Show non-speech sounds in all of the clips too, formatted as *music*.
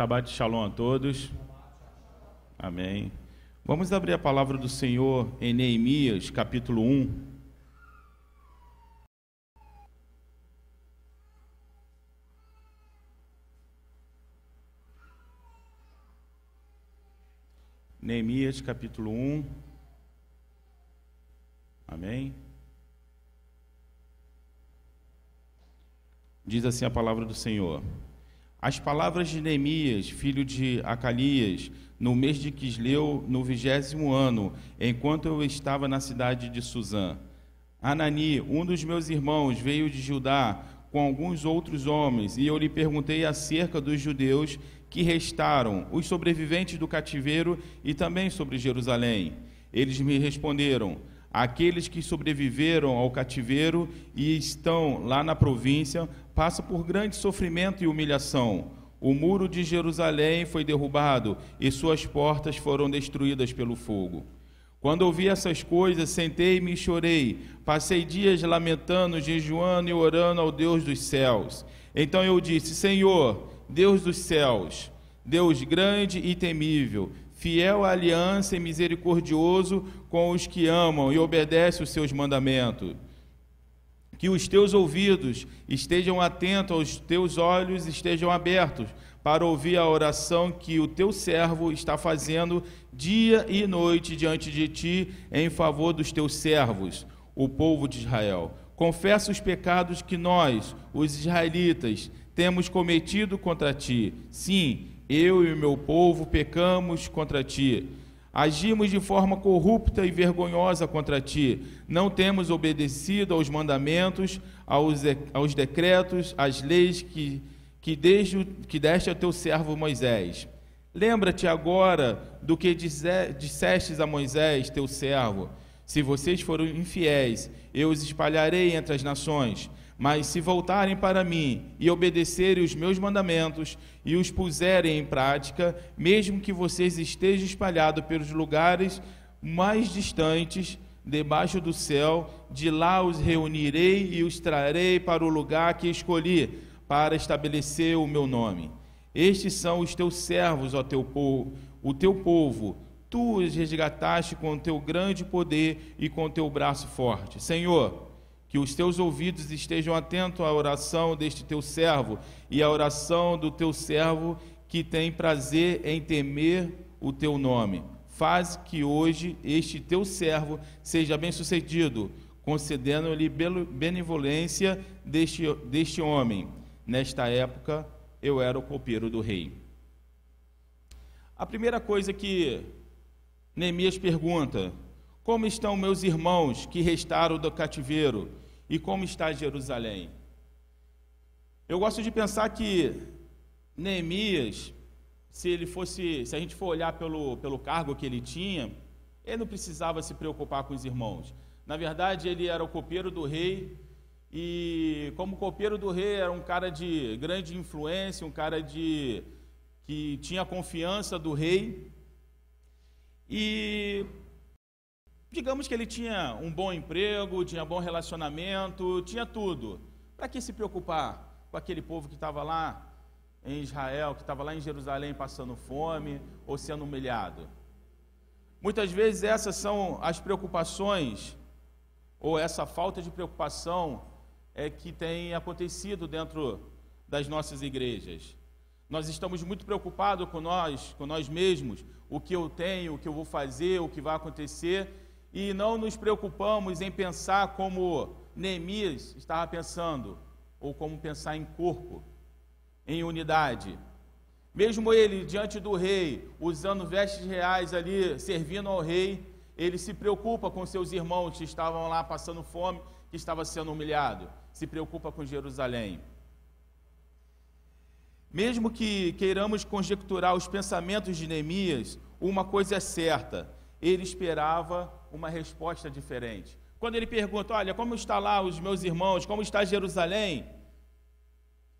Shabbat Shalom a todos. Amém. Vamos abrir a palavra do Senhor em Neemias, capítulo 1. Neemias, capítulo 1. Amém. Diz assim a palavra do Senhor. As palavras de Neemias, filho de Acalias, no mês de Quisleu, no vigésimo ano, enquanto eu estava na cidade de Suzã. Anani, um dos meus irmãos, veio de Judá com alguns outros homens, e eu lhe perguntei acerca dos judeus que restaram, os sobreviventes do cativeiro e também sobre Jerusalém. Eles me responderam: Aqueles que sobreviveram ao cativeiro e estão lá na província passam por grande sofrimento e humilhação. O muro de Jerusalém foi derrubado e suas portas foram destruídas pelo fogo. Quando ouvi essas coisas, sentei-me e chorei. Passei dias lamentando, jejuando e orando ao Deus dos céus. Então eu disse: Senhor, Deus dos céus, Deus grande e temível, fiel à aliança e misericordioso com os que amam e obedecem os seus mandamentos. Que os teus ouvidos estejam atentos, os teus olhos estejam abertos para ouvir a oração que o teu servo está fazendo dia e noite diante de ti em favor dos teus servos, o povo de Israel. Confessa os pecados que nós, os israelitas, temos cometido contra ti. Sim, eu e o meu povo pecamos contra ti. Agimos de forma corrupta e vergonhosa contra ti. Não temos obedecido aos mandamentos, aos, aos decretos, às leis que, que, desde, que deste a teu servo Moisés. Lembra-te agora do que dissestes a Moisés, teu servo. Se vocês forem infiéis, eu os espalharei entre as nações. Mas se voltarem para mim e obedecerem os meus mandamentos e os puserem em prática, mesmo que vocês estejam espalhados pelos lugares mais distantes, debaixo do céu, de lá os reunirei e os trarei para o lugar que escolhi, para estabelecer o meu nome. Estes são os teus servos, ó teu povo, o teu povo. Tu os resgataste com o teu grande poder e com o teu braço forte. Senhor, que os teus ouvidos estejam atentos à oração deste teu servo e à oração do teu servo que tem prazer em temer o teu nome. Faz que hoje este teu servo seja bem-sucedido, concedendo-lhe benevolência deste, deste homem. Nesta época, eu era o copeiro do rei. A primeira coisa que Neemias pergunta: Como estão meus irmãos que restaram do cativeiro? E como está Jerusalém? Eu gosto de pensar que Neemias, se ele fosse, se a gente for olhar pelo, pelo cargo que ele tinha, ele não precisava se preocupar com os irmãos. Na verdade, ele era o copeiro do rei e como copeiro do rei era um cara de grande influência, um cara de que tinha confiança do rei. E Digamos que ele tinha um bom emprego, tinha bom relacionamento, tinha tudo. Para que se preocupar com aquele povo que estava lá em Israel, que estava lá em Jerusalém passando fome ou sendo humilhado? Muitas vezes essas são as preocupações, ou essa falta de preocupação é que tem acontecido dentro das nossas igrejas. Nós estamos muito preocupados com nós, com nós mesmos, o que eu tenho, o que eu vou fazer, o que vai acontecer, e não nos preocupamos em pensar como Neemias estava pensando, ou como pensar em corpo, em unidade. Mesmo ele diante do rei, usando vestes reais ali, servindo ao rei, ele se preocupa com seus irmãos que estavam lá passando fome, que estava sendo humilhado. Se preocupa com Jerusalém. Mesmo que queiramos conjecturar os pensamentos de Neemias, uma coisa é certa: ele esperava uma resposta diferente. Quando ele pergunta: Olha, como está lá os meus irmãos, como está Jerusalém?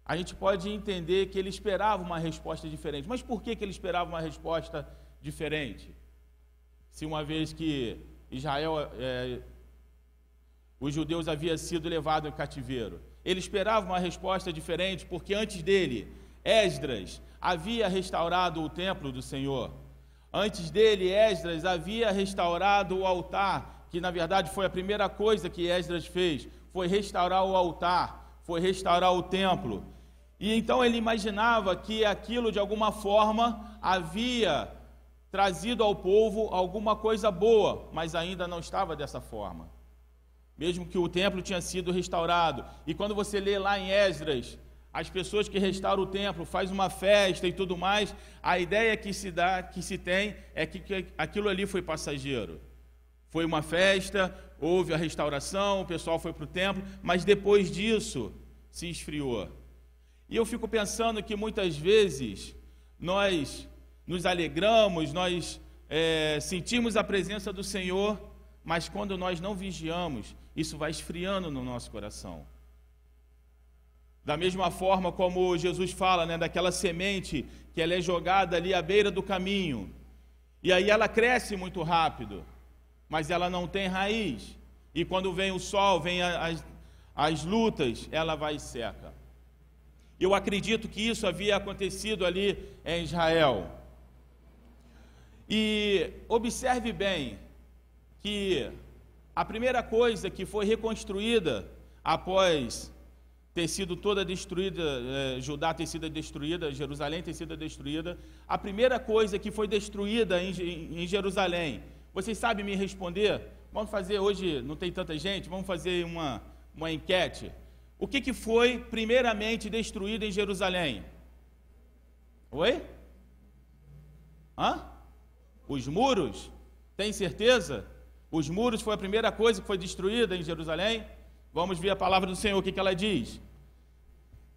A gente pode entender que ele esperava uma resposta diferente. Mas por que, que ele esperava uma resposta diferente? Se uma vez que Israel, é, os judeus haviam sido levados em cativeiro, ele esperava uma resposta diferente, porque antes dele Esdras havia restaurado o templo do Senhor. Antes dele, Esdras havia restaurado o altar, que na verdade foi a primeira coisa que Esdras fez, foi restaurar o altar, foi restaurar o templo. E então ele imaginava que aquilo de alguma forma havia trazido ao povo alguma coisa boa, mas ainda não estava dessa forma. Mesmo que o templo tinha sido restaurado. E quando você lê lá em Esdras, as pessoas que restauram o templo, faz uma festa e tudo mais, a ideia que se dá, que se tem, é que, que aquilo ali foi passageiro. Foi uma festa, houve a restauração, o pessoal foi para o templo, mas depois disso se esfriou. E eu fico pensando que muitas vezes nós nos alegramos, nós é, sentimos a presença do Senhor, mas quando nós não vigiamos, isso vai esfriando no nosso coração. Da mesma forma como Jesus fala, né, daquela semente que ela é jogada ali à beira do caminho. E aí ela cresce muito rápido, mas ela não tem raiz. E quando vem o sol, vem as, as lutas, ela vai seca. Eu acredito que isso havia acontecido ali em Israel. E observe bem que a primeira coisa que foi reconstruída após ter sido toda destruída, eh, Judá ter sido destruída, Jerusalém ter sido destruída, a primeira coisa que foi destruída em, em Jerusalém, vocês sabem me responder? Vamos fazer hoje, não tem tanta gente, vamos fazer uma, uma enquete. O que, que foi primeiramente destruído em Jerusalém? Oi? Hã? Os muros? Tem certeza? Os muros foi a primeira coisa que foi destruída em Jerusalém? Vamos ver a palavra do Senhor, o que, que ela diz.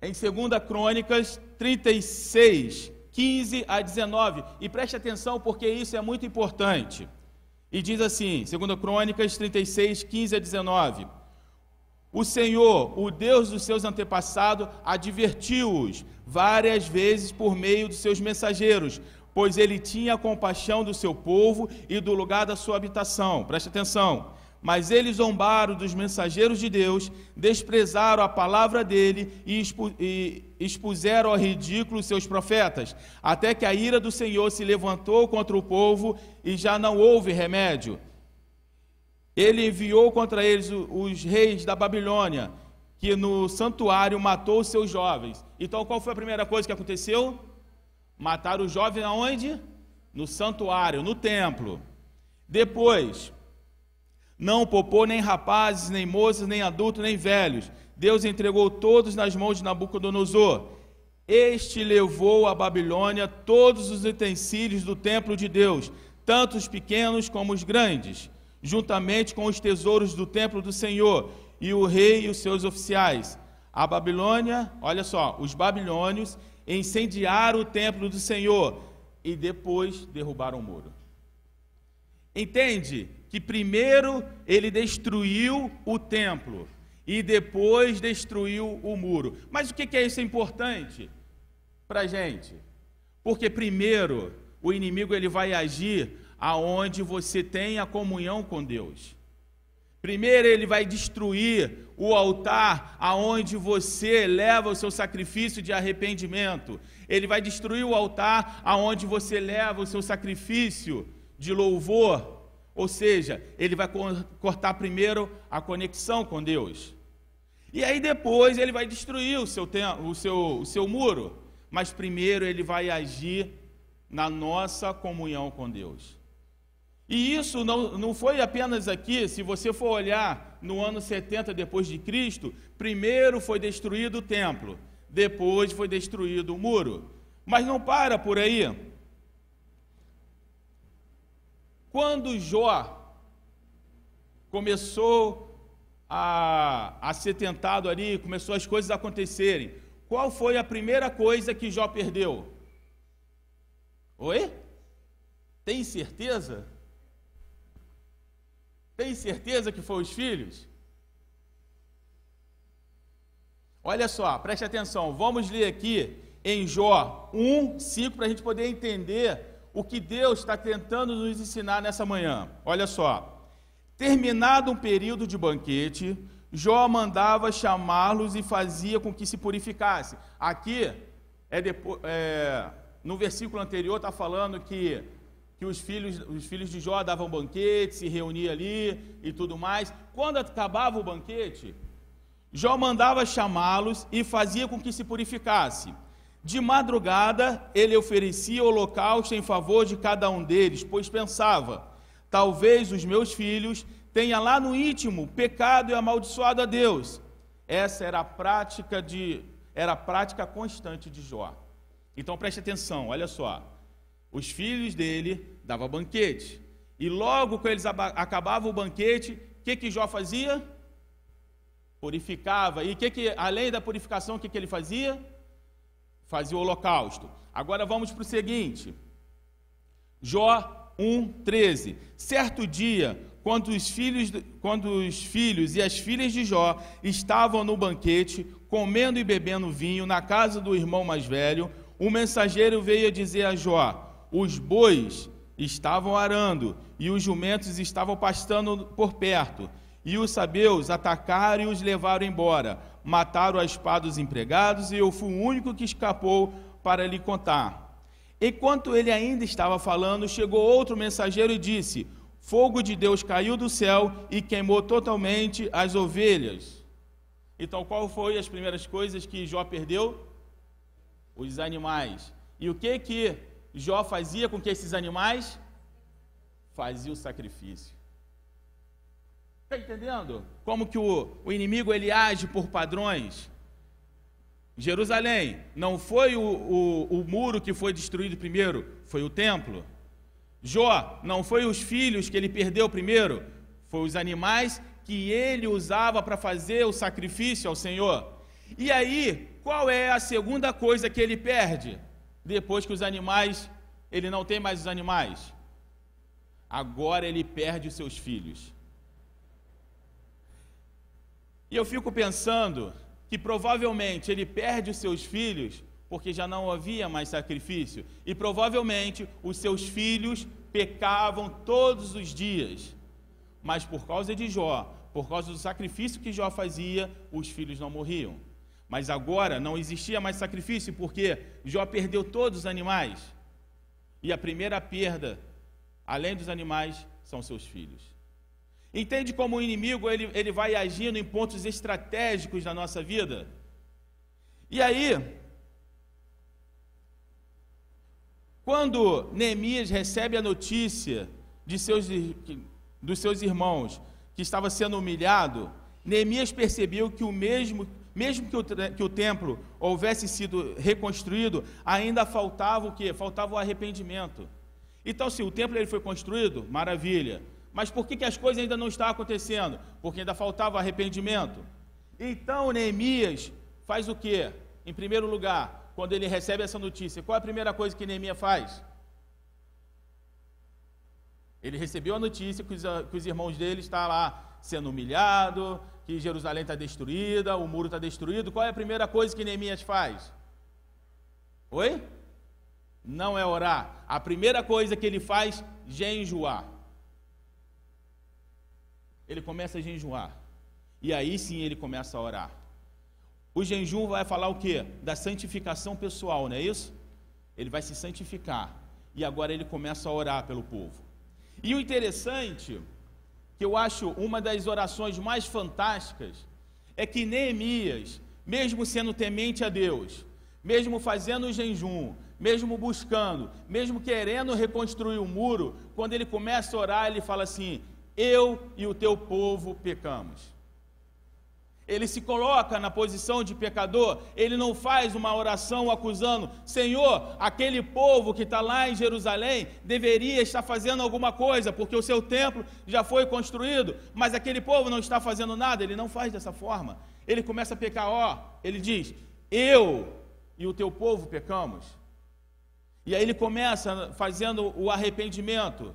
Em 2 Crônicas 36, 15 a 19. E preste atenção porque isso é muito importante. E diz assim, 2 Crônicas 36, 15 a 19. O Senhor, o Deus dos seus antepassados, advertiu-os várias vezes por meio dos seus mensageiros, pois ele tinha compaixão do seu povo e do lugar da sua habitação. Preste atenção. Mas eles zombaram dos mensageiros de Deus, desprezaram a palavra dele e, expuseram ao ridículo seus profetas, até que a ira do Senhor se levantou contra o povo e já não houve remédio. Ele enviou contra eles os reis da Babilônia, que no santuário matou os seus jovens. Então, qual foi a primeira coisa que aconteceu? Mataram os jovens aonde? No santuário, no templo. Depois, não poupou nem rapazes, nem moças, nem adultos, nem velhos. Deus entregou todos nas mãos de Nabucodonosor. Este levou à Babilônia todos os utensílios do templo de Deus, tanto os pequenos como os grandes, juntamente com os tesouros do templo do Senhor, e o rei e os seus oficiais. A Babilônia, olha só, os babilônios incendiaram o templo do Senhor e depois derrubaram o muro. Entende? Que primeiro ele destruiu o templo e depois destruiu o muro. Mas o que é isso importante para a gente? Porque primeiro o inimigo ele vai agir aonde você tem a comunhão com Deus. Primeiro ele vai destruir o altar aonde você leva o seu sacrifício de arrependimento. Ele vai destruir o altar aonde você leva o seu sacrifício de louvor. Ou seja, ele vai cortar primeiro a conexão com Deus. E aí depois ele vai destruir o seu, o seu, o seu muro. Mas primeiro ele vai agir na nossa comunhão com Deus. E isso não, não foi apenas aqui, se você for olhar no ano 70 depois de Cristo, primeiro foi destruído o templo, depois foi destruído o muro. Mas não para por aí. Quando Jó começou a, a ser tentado ali, começou as coisas a acontecerem, qual foi a primeira coisa que Jó perdeu? Oi? Tem certeza? Tem certeza que foi os filhos? Olha só, preste atenção, vamos ler aqui em Jó 1, 5, para a gente poder entender o que Deus está tentando nos ensinar nessa manhã. Olha só. Terminado um período de banquete, Jó mandava chamá-los e fazia com que se purificasse. Aqui é depois, é, no versículo anterior está falando que, que os, filhos, os filhos de Jó davam banquete, se reuniam ali e tudo mais. Quando acabava o banquete, Jó mandava chamá-los e fazia com que se purificasse. De madrugada, ele oferecia holocausto em favor de cada um deles, pois pensava: talvez os meus filhos tenham lá no íntimo pecado e amaldiçoado a Deus. Essa era a prática de era a prática constante de Jó. Então preste atenção, olha só. Os filhos dele davam banquete. E logo que eles acabavam o banquete, o que, que Jó fazia? Purificava. E que que, além da purificação, o que, que ele fazia? Fazia o holocausto. Agora vamos para o seguinte. Jó 1,13. Certo dia, quando os, filhos, quando os filhos e as filhas de Jó estavam no banquete, comendo e bebendo vinho na casa do irmão mais velho, o mensageiro veio dizer a Jó: Os bois estavam arando e os jumentos estavam pastando por perto. E os sabeus atacaram e os levaram embora. Mataram a espada os empregados e eu fui o único que escapou para lhe contar. Enquanto ele ainda estava falando, chegou outro mensageiro e disse: Fogo de Deus caiu do céu e queimou totalmente as ovelhas. Então, qual foi as primeiras coisas que Jó perdeu? Os animais. E o que que Jó fazia com que esses animais? Fazia o sacrifício. Está entendendo? Como que o, o inimigo ele age por padrões? Jerusalém, não foi o, o, o muro que foi destruído primeiro, foi o templo. Jó, não foi os filhos que ele perdeu primeiro, foi os animais que ele usava para fazer o sacrifício ao Senhor. E aí, qual é a segunda coisa que ele perde? Depois que os animais, ele não tem mais os animais. Agora ele perde os seus filhos. E eu fico pensando que provavelmente ele perde os seus filhos porque já não havia mais sacrifício. E provavelmente os seus filhos pecavam todos os dias. Mas por causa de Jó, por causa do sacrifício que Jó fazia, os filhos não morriam. Mas agora não existia mais sacrifício porque Jó perdeu todos os animais. E a primeira perda, além dos animais, são seus filhos. Entende como o inimigo ele, ele vai agindo em pontos estratégicos da nossa vida? E aí, Quando Neemias recebe a notícia de seus, dos seus irmãos que estava sendo humilhado, Neemias percebeu que o mesmo, mesmo que o, que o templo houvesse sido reconstruído, ainda faltava o quê? Faltava o arrependimento. Então, se o templo ele foi construído, maravilha. Mas por que, que as coisas ainda não estão acontecendo? Porque ainda faltava arrependimento. Então, Neemias faz o quê? Em primeiro lugar, quando ele recebe essa notícia, qual é a primeira coisa que Neemias faz? Ele recebeu a notícia que os, que os irmãos dele estão lá sendo humilhado, que Jerusalém está destruída, o muro está destruído. Qual é a primeira coisa que Neemias faz? Oi? Não é orar. A primeira coisa que ele faz, jejuar. Ele começa a jejuar. E aí sim ele começa a orar. O jejum vai falar o quê? Da santificação pessoal, não é isso? Ele vai se santificar. E agora ele começa a orar pelo povo. E o interessante, que eu acho uma das orações mais fantásticas, é que Neemias, mesmo sendo temente a Deus, mesmo fazendo o jejum, mesmo buscando, mesmo querendo reconstruir o muro, quando ele começa a orar, ele fala assim: Eu e o teu povo pecamos. Ele se coloca na posição de pecador, ele não faz uma oração acusando, Senhor, aquele povo que está lá em Jerusalém deveria estar fazendo alguma coisa, porque o seu templo já foi construído, mas aquele povo não está fazendo nada, ele não faz dessa forma. Ele começa a pecar, ó, ele diz, eu e o teu povo pecamos. E aí ele começa fazendo o arrependimento.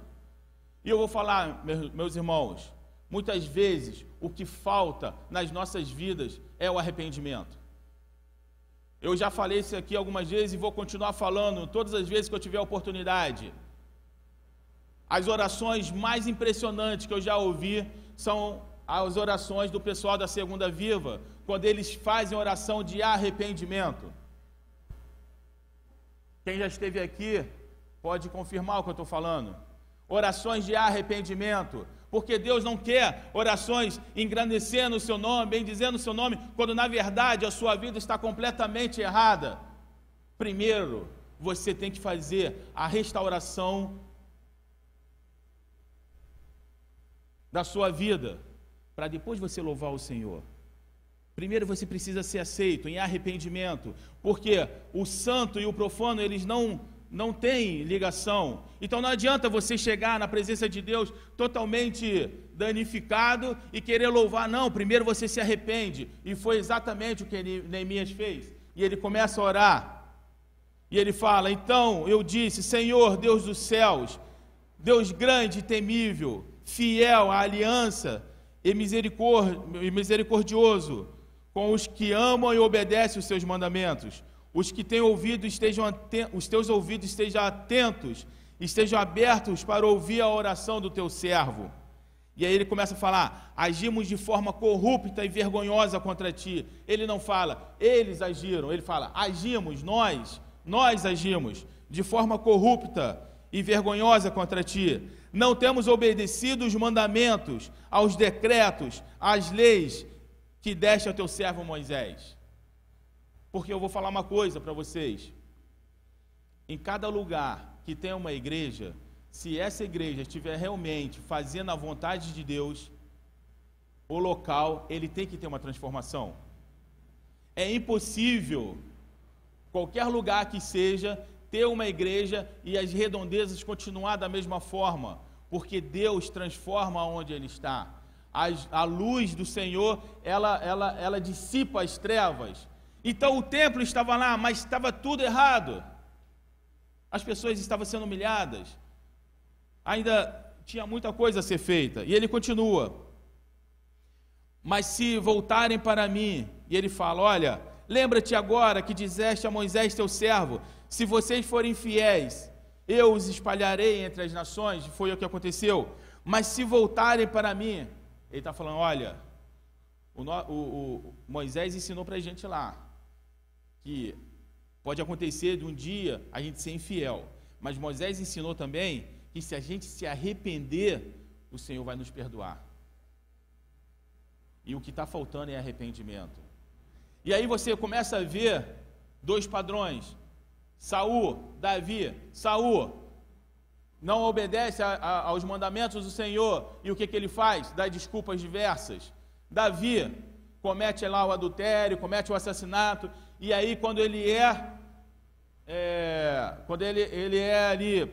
E eu vou falar, meus irmãos, Muitas vezes o que falta nas nossas vidas é o arrependimento. Eu já falei isso aqui algumas vezes e vou continuar falando todas as vezes que eu tiver oportunidade. As orações mais impressionantes que eu já ouvi são as orações do pessoal da Segunda Viva, quando eles fazem oração de arrependimento. Quem já esteve aqui pode confirmar o que eu estou falando. Orações de arrependimento. Porque Deus não quer orações engrandecendo o seu nome, bendizendo o seu nome, quando na verdade a sua vida está completamente errada. Primeiro, você tem que fazer a restauração da sua vida, para depois você louvar o Senhor. Primeiro você precisa ser aceito em arrependimento, porque o santo e o profano, eles não não têm ligação. Então não adianta você chegar na presença de Deus totalmente danificado e querer louvar, não. Primeiro você se arrepende. E foi exatamente o que Neemias fez. E ele começa a orar. E ele fala: Então eu disse, Senhor, Deus dos céus, Deus grande e temível, fiel à aliança e misericordioso com os que amam e obedecem os seus mandamentos. Os que têm ouvido estejam os teus ouvidos estejam atentos, estejam abertos para ouvir a oração do teu servo. E aí ele começa a falar: agimos de forma corrupta e vergonhosa contra ti. Ele não fala, eles agiram, ele fala, agimos, nós, nós agimos de forma corrupta e vergonhosa contra ti. Não temos obedecido os mandamentos, aos decretos, às leis que deste ao teu servo Moisés. Porque eu vou falar uma coisa para vocês. Em cada lugar que tem uma igreja, se essa igreja estiver realmente fazendo a vontade de Deus, o local, ele tem que ter uma transformação. É impossível, qualquer lugar que seja, ter uma igreja e as redondezas continuar da mesma forma, porque Deus transforma onde Ele está a, a luz do Senhor, ela, ela, ela dissipa as trevas. Então o templo estava lá, mas estava tudo errado. As pessoas estavam sendo humilhadas. Ainda tinha muita coisa a ser feita. E ele continua. Mas se voltarem para mim, e ele fala: Olha, lembra-te agora que dizeste a Moisés, teu servo: Se vocês forem fiéis, eu os espalharei entre as nações. Foi o que aconteceu. Mas se voltarem para mim, ele está falando: olha, o, o, o Moisés ensinou para a gente lá que pode acontecer de um dia a gente ser infiel, mas Moisés ensinou também que se a gente se arrepender, o Senhor vai nos perdoar. E o que está faltando é arrependimento. E aí você começa a ver dois padrões: Saul, Davi, Saul não obedece a, a, aos mandamentos do Senhor, e o que, que ele faz? Dá desculpas diversas. Davi comete lá o adultério, comete o assassinato, e aí quando ele é, é quando ele, ele é ali,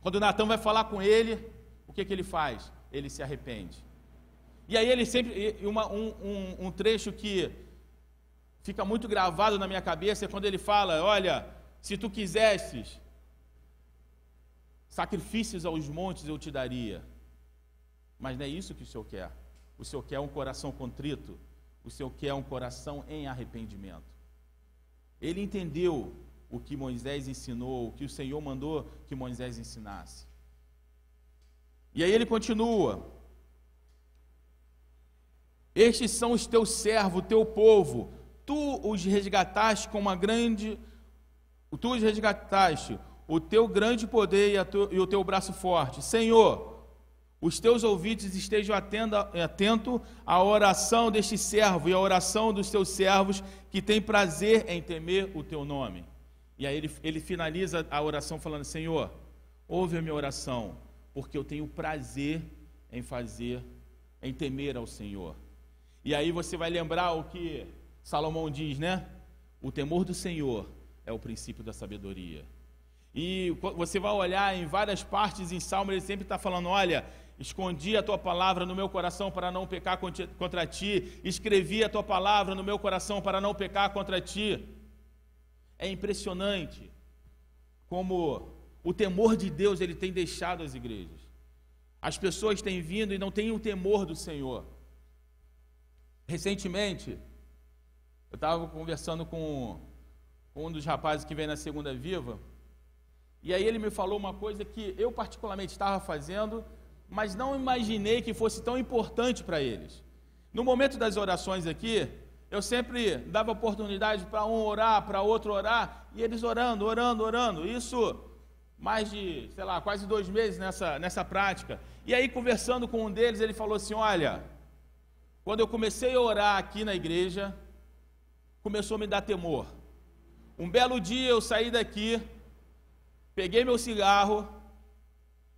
quando Natan vai falar com ele, o que, que ele faz? Ele se arrepende. E aí ele sempre, uma, um, um, um trecho que fica muito gravado na minha cabeça é quando ele fala, olha, se tu quisesses Sacrifícios aos montes eu te daria. Mas não é isso que o Senhor quer. O Senhor quer um coração contrito. O Senhor quer um coração em arrependimento. Ele entendeu o que Moisés ensinou, o que o Senhor mandou que Moisés ensinasse. E aí ele continua: Estes são os teus servos, teu povo. Tu os resgataste com uma grande. Tu os resgataste o teu grande poder e, e o teu braço forte. Senhor, os teus ouvidos estejam atentos à oração deste servo e à oração dos teus servos que têm prazer em temer o teu nome. E aí ele, ele finaliza a oração falando: Senhor, ouve a minha oração, porque eu tenho prazer em fazer, em temer ao Senhor. E aí você vai lembrar o que Salomão diz, né? O temor do Senhor é o princípio da sabedoria. E você vai olhar em várias partes em Salmo, ele sempre está falando: olha, escondi a tua palavra no meu coração para não pecar contra ti, escrevi a tua palavra no meu coração para não pecar contra ti. É impressionante como o temor de Deus ele tem deixado as igrejas. As pessoas têm vindo e não têm o temor do Senhor. Recentemente, eu estava conversando com, um dos rapazes que vem na Segunda Viva. E aí ele me falou uma coisa que eu particularmente estava fazendo, mas não imaginei que fosse tão importante para eles. No momento das orações aqui, eu sempre dava oportunidade para um orar, para outro orar, e eles orando, orando, orando. Isso mais de, sei lá, quase dois meses nessa, nessa prática. E aí, conversando com um deles, ele falou assim: Olha, quando eu comecei a orar aqui na igreja, começou a me dar temor. Um belo dia eu saí daqui, peguei meu cigarro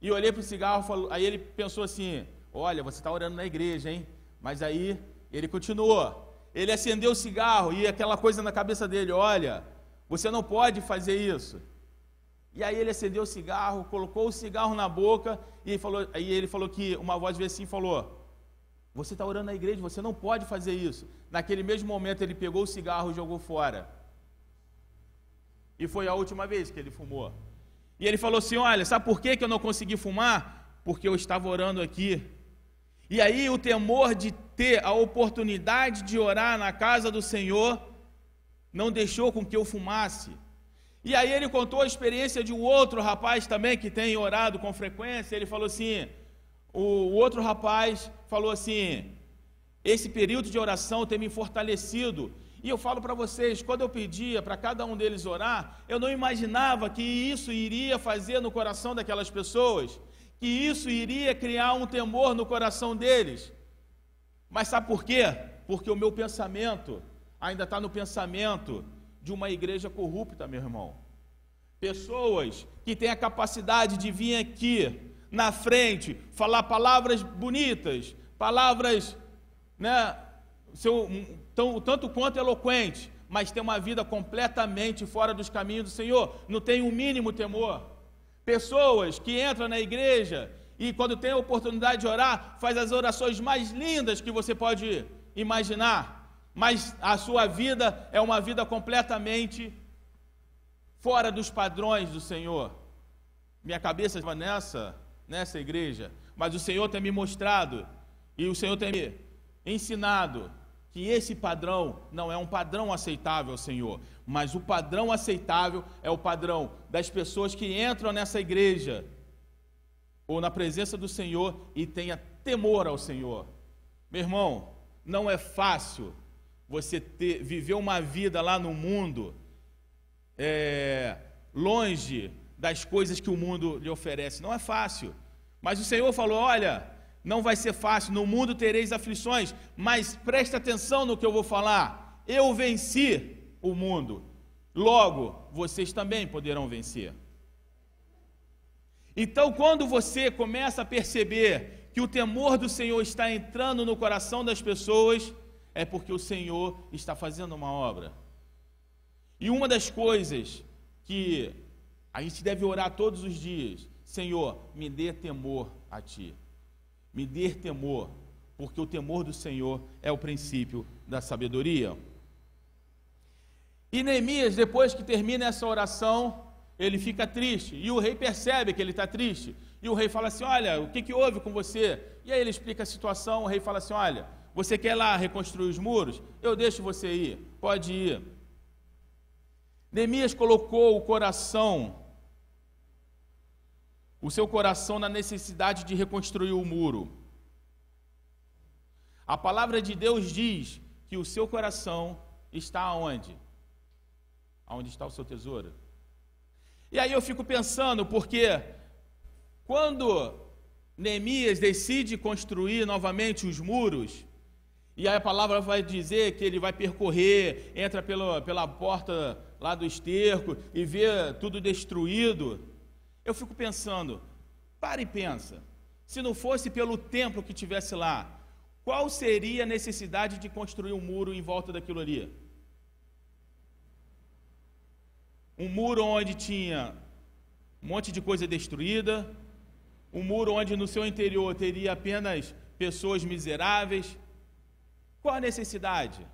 e olhei para o cigarro, aí ele pensou assim: Olha, você está orando na igreja, hein? Mas aí ele continuou. Ele acendeu o cigarro e aquela coisa na cabeça dele: Olha, você não pode fazer isso. E aí ele acendeu o cigarro, colocou o cigarro na boca e falou, aí ele falou que uma voz veio assim falou: Você está orando na igreja, você não pode fazer isso. Naquele mesmo momento ele pegou o cigarro e jogou fora. E foi a última vez que ele fumou. E ele falou assim: Olha, sabe por que, eu não consegui fumar? Porque eu estava orando aqui. E aí o temor de ter a oportunidade de orar na casa do Senhor não deixou com que eu fumasse. E aí ele contou a experiência de um outro rapaz também que tem orado com frequência. Ele falou assim: o outro rapaz falou assim: esse período de oração tem me fortalecido. E eu falo para vocês, quando eu pedia para cada um deles orar, eu não imaginava que isso iria fazer no coração daquelas pessoas, que isso iria criar um temor no coração deles. Mas sabe por quê? Porque o meu pensamento ainda está no pensamento de uma igreja corrupta, meu irmão. Pessoas que têm a capacidade de vir aqui na frente, falar palavras bonitas, palavras, né, seu, tão, tanto quanto eloquente, mas tem uma vida completamente fora dos caminhos do Senhor, não tem o um mínimo temor. Pessoas que entram na igreja e quando tem a oportunidade de orar, faz as orações mais lindas que você pode imaginar, mas a sua vida é uma vida completamente fora dos padrões do Senhor. Minha cabeça estava nessa, nessa igreja, mas o Senhor tem me mostrado e o Senhor tem me ensinado que esse padrão não é um padrão aceitável, Senhor, mas o padrão aceitável é o padrão das pessoas que entram nessa igreja ou na presença do Senhor e tenha temor ao Senhor. Meu irmão, não é fácil você ter, viver uma vida lá no mundo é, longe das coisas que o mundo lhe oferece. Não é fácil. Mas o Senhor falou: olha, não vai ser fácil, no mundo tereis aflições, mas preste atenção no que eu vou falar. Eu venci o mundo, logo vocês também poderão vencer. Então, quando você começa a perceber que o temor do Senhor está entrando no coração das pessoas, é porque o Senhor está fazendo uma obra. E uma das coisas que a gente deve orar todos os dias: Senhor, me dê temor a Ti me dê temor, porque o temor do Senhor é o princípio da sabedoria. E Neemias, depois que termina essa oração, ele fica triste, e o rei percebe que ele está triste, e o rei fala assim: Olha, o que, que houve com você? E aí ele explica a situação, o rei fala assim: Olha, você quer lá reconstruir os muros? Eu deixo você ir, pode ir. Neemias colocou o coração o seu coração na necessidade de reconstruir o muro. A palavra de Deus diz que o seu coração está onde? Aonde está o seu tesouro? E aí eu fico pensando, porque quando Neemias decide construir novamente os muros, e aí a palavra vai dizer que ele vai percorrer, entra pela, pela porta lá do esterco e vê tudo destruído. Eu fico pensando, para e pensa, se não fosse pelo templo que tivesse lá, qual seria a necessidade de construir um muro em volta daquilo ali? Um muro onde tinha um monte de coisa destruída, um muro onde no seu interior teria apenas pessoas miseráveis. Qual a necessidade?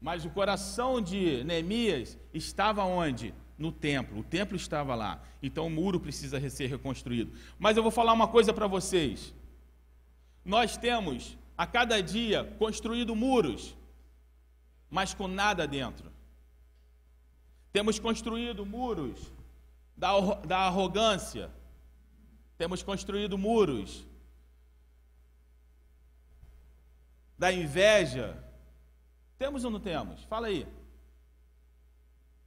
Mas o coração de Neemias estava onde? No templo. O templo estava lá. Então o muro precisa ser reconstruído. Mas eu vou falar uma coisa para vocês. Nós temos a cada dia construído muros, mas com nada dentro. Temos construído muros da, da arrogância. Temos construído muros da inveja. Temos ou não temos? Fala aí.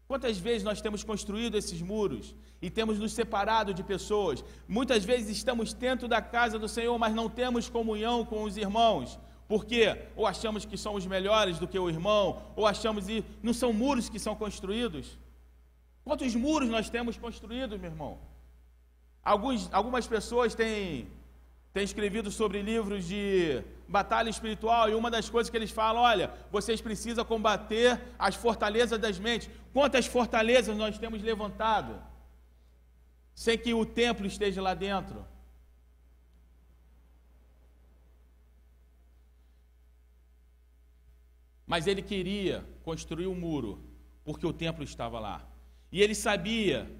Quantas vezes nós temos construído esses muros e temos nos separado de pessoas? Muitas vezes estamos dentro da casa do Senhor, mas não temos comunhão com os irmãos. Por quê? Ou achamos que somos melhores do que o irmão, ou achamos que não são muros que são construídos. Quantos muros nós temos construídos, meu irmão? Alguns, algumas pessoas têm tem escrevido sobre livros de batalha espiritual e uma das coisas que eles falam, olha, vocês precisam combater as fortalezas das mentes. Quantas fortalezas nós temos levantado sem que o templo esteja lá dentro? Mas ele queria construir um muro, porque o templo estava lá. E ele sabia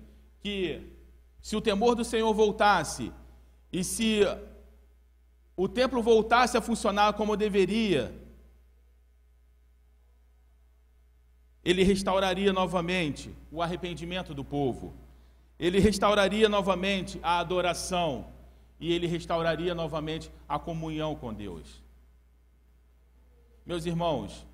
que se o temor do Senhor voltasse e se o templo voltasse a funcionar como deveria, ele restauraria novamente o arrependimento do povo, ele restauraria novamente a adoração e ele restauraria novamente a comunhão com Deus. Meus irmãos,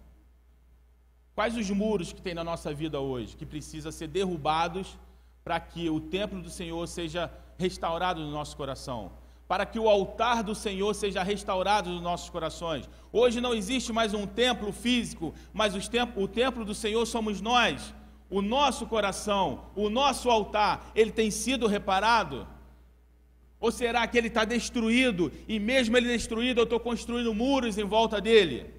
quais os muros que tem na nossa vida hoje que precisam ser derrubados para que o templo do Senhor seja restaurado no nosso coração? Para que o altar do Senhor seja restaurado nos nossos corações. Hoje não existe mais um templo físico, mas o templo do Senhor somos nós. O nosso coração, o nosso altar, ele tem sido reparado? Ou será que ele está destruído e, mesmo ele destruído, eu estou construindo muros em volta dele?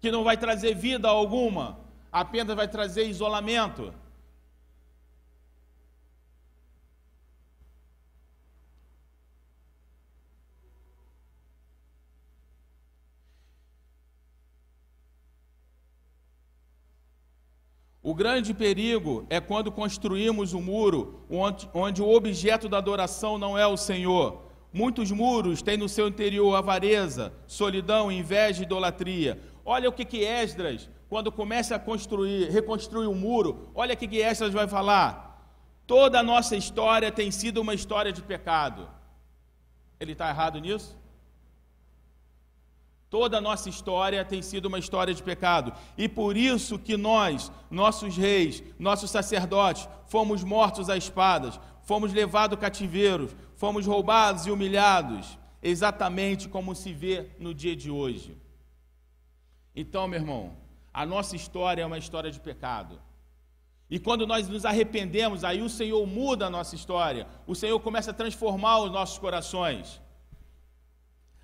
Que não vai trazer vida alguma, apenas vai trazer isolamento. O grande perigo é quando construímos um muro onde, onde, o objeto da adoração não é o Senhor. Muitos muros têm no seu interior avareza, solidão, inveja e idolatria. Olha o que, que Esdras, quando começa a construir, reconstruir o um muro, olha o que, que Esdras vai falar. Toda a nossa história tem sido uma história de pecado. Ele está errado nisso? Toda a nossa história tem sido uma história de pecado. E por isso que nós, nossos reis, nossos sacerdotes, fomos mortos a espadas, fomos levados cativeiros, fomos roubados e humilhados, exatamente como se vê no dia de hoje. Então, meu irmão, a nossa história é uma história de pecado. E quando nós nos arrependemos, aí o Senhor muda a nossa história. O Senhor começa a transformar os nossos corações.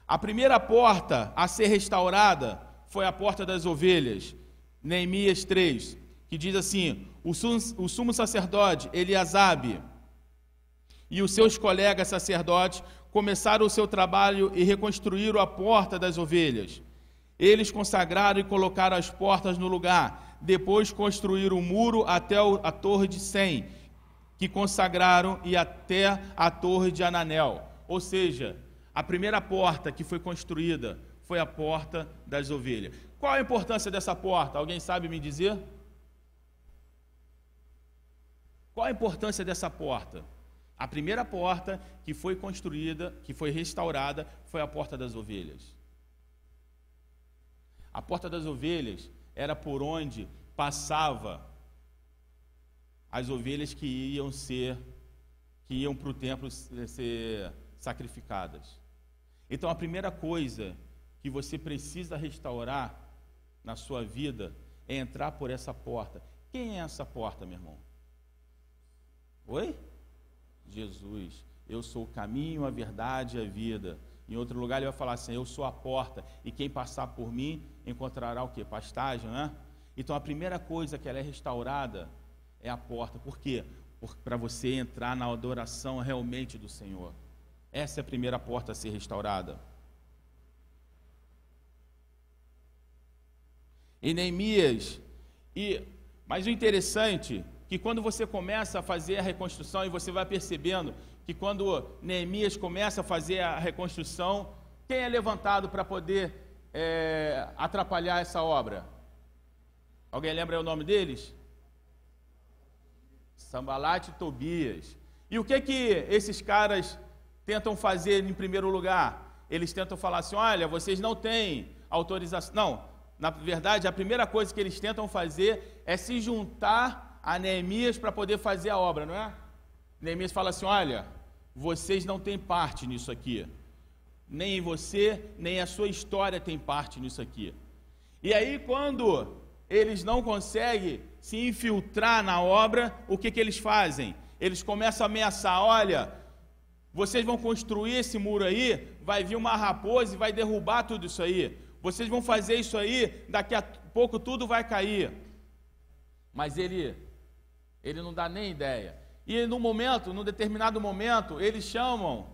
A primeira porta a ser restaurada foi a porta das ovelhas, Neemias 3, que diz assim: o sumo, o sumo sacerdote Eliasabe e os seus colegas sacerdotes começaram o seu trabalho e reconstruíram a porta das ovelhas. Eles consagraram e colocaram as portas no lugar. Depois construíram o muro até a torre de Sem, que consagraram, e até a torre de Ananel. Ou seja, a primeira porta que foi construída foi a porta das ovelhas. Qual a importância dessa porta? Alguém sabe me dizer? Qual a importância dessa porta? A primeira porta que foi construída, que foi restaurada, foi a porta das ovelhas. A porta das ovelhas era por onde passava as ovelhas que iam ser, que iam para o templo ser sacrificadas. Então, a primeira coisa que você precisa restaurar na sua vida é entrar por essa porta. Quem é essa porta, meu irmão? Oi? Jesus. Eu sou o caminho, a verdade e a vida. Em outro lugar ele vai falar assim: Eu sou a porta, e quem passar por mim encontrará o que? Pastagem, né? Então a primeira coisa que ela é restaurada é a porta. Por quê? Para você entrar na adoração realmente do Senhor. Essa é a primeira porta a ser restaurada. Em Neemias, e, mas o interessante que quando você começa a fazer a reconstrução e você vai percebendo que quando Neemias começa a fazer a reconstrução, quem é levantado para poder é, atrapalhar essa obra? Alguém lembra o nome deles? Sambalat e Tobias. E o que que esses caras tentam fazer em primeiro lugar? Eles tentam falar assim: olha, vocês não têm autorização. Não, na verdade, a primeira coisa que eles tentam fazer é se juntar a Neemias para poder fazer a obra, não é? Neemias fala assim: olha, vocês não têm parte nisso aqui. Nem você, nem a sua história tem parte nisso aqui. E aí, quando eles não conseguem se infiltrar na obra, o que, que eles fazem? Eles começam a ameaçar: olha, vocês vão construir esse muro aí, vai vir uma raposa e vai derrubar tudo isso aí. Vocês vão fazer isso aí, daqui a pouco tudo vai cair. Mas ele, ele não dá nem ideia. E no momento, num determinado momento, eles chamam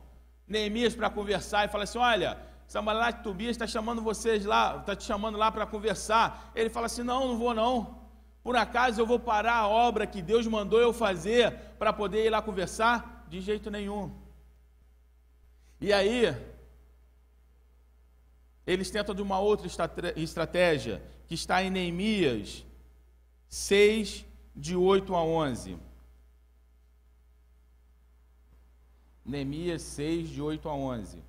Neemias para conversar e falam assim: olha, Sambalat Tobias está chamando vocês lá, está te chamando lá para conversar. Ele fala assim: não, não vou não. Por acaso eu vou parar a obra que Deus mandou eu fazer para poder ir lá conversar? De jeito nenhum. E aí, eles tentam de uma outra estratégia, que está em Neemias 6, de 8 a 11. Neemias 6, de 8 a 11.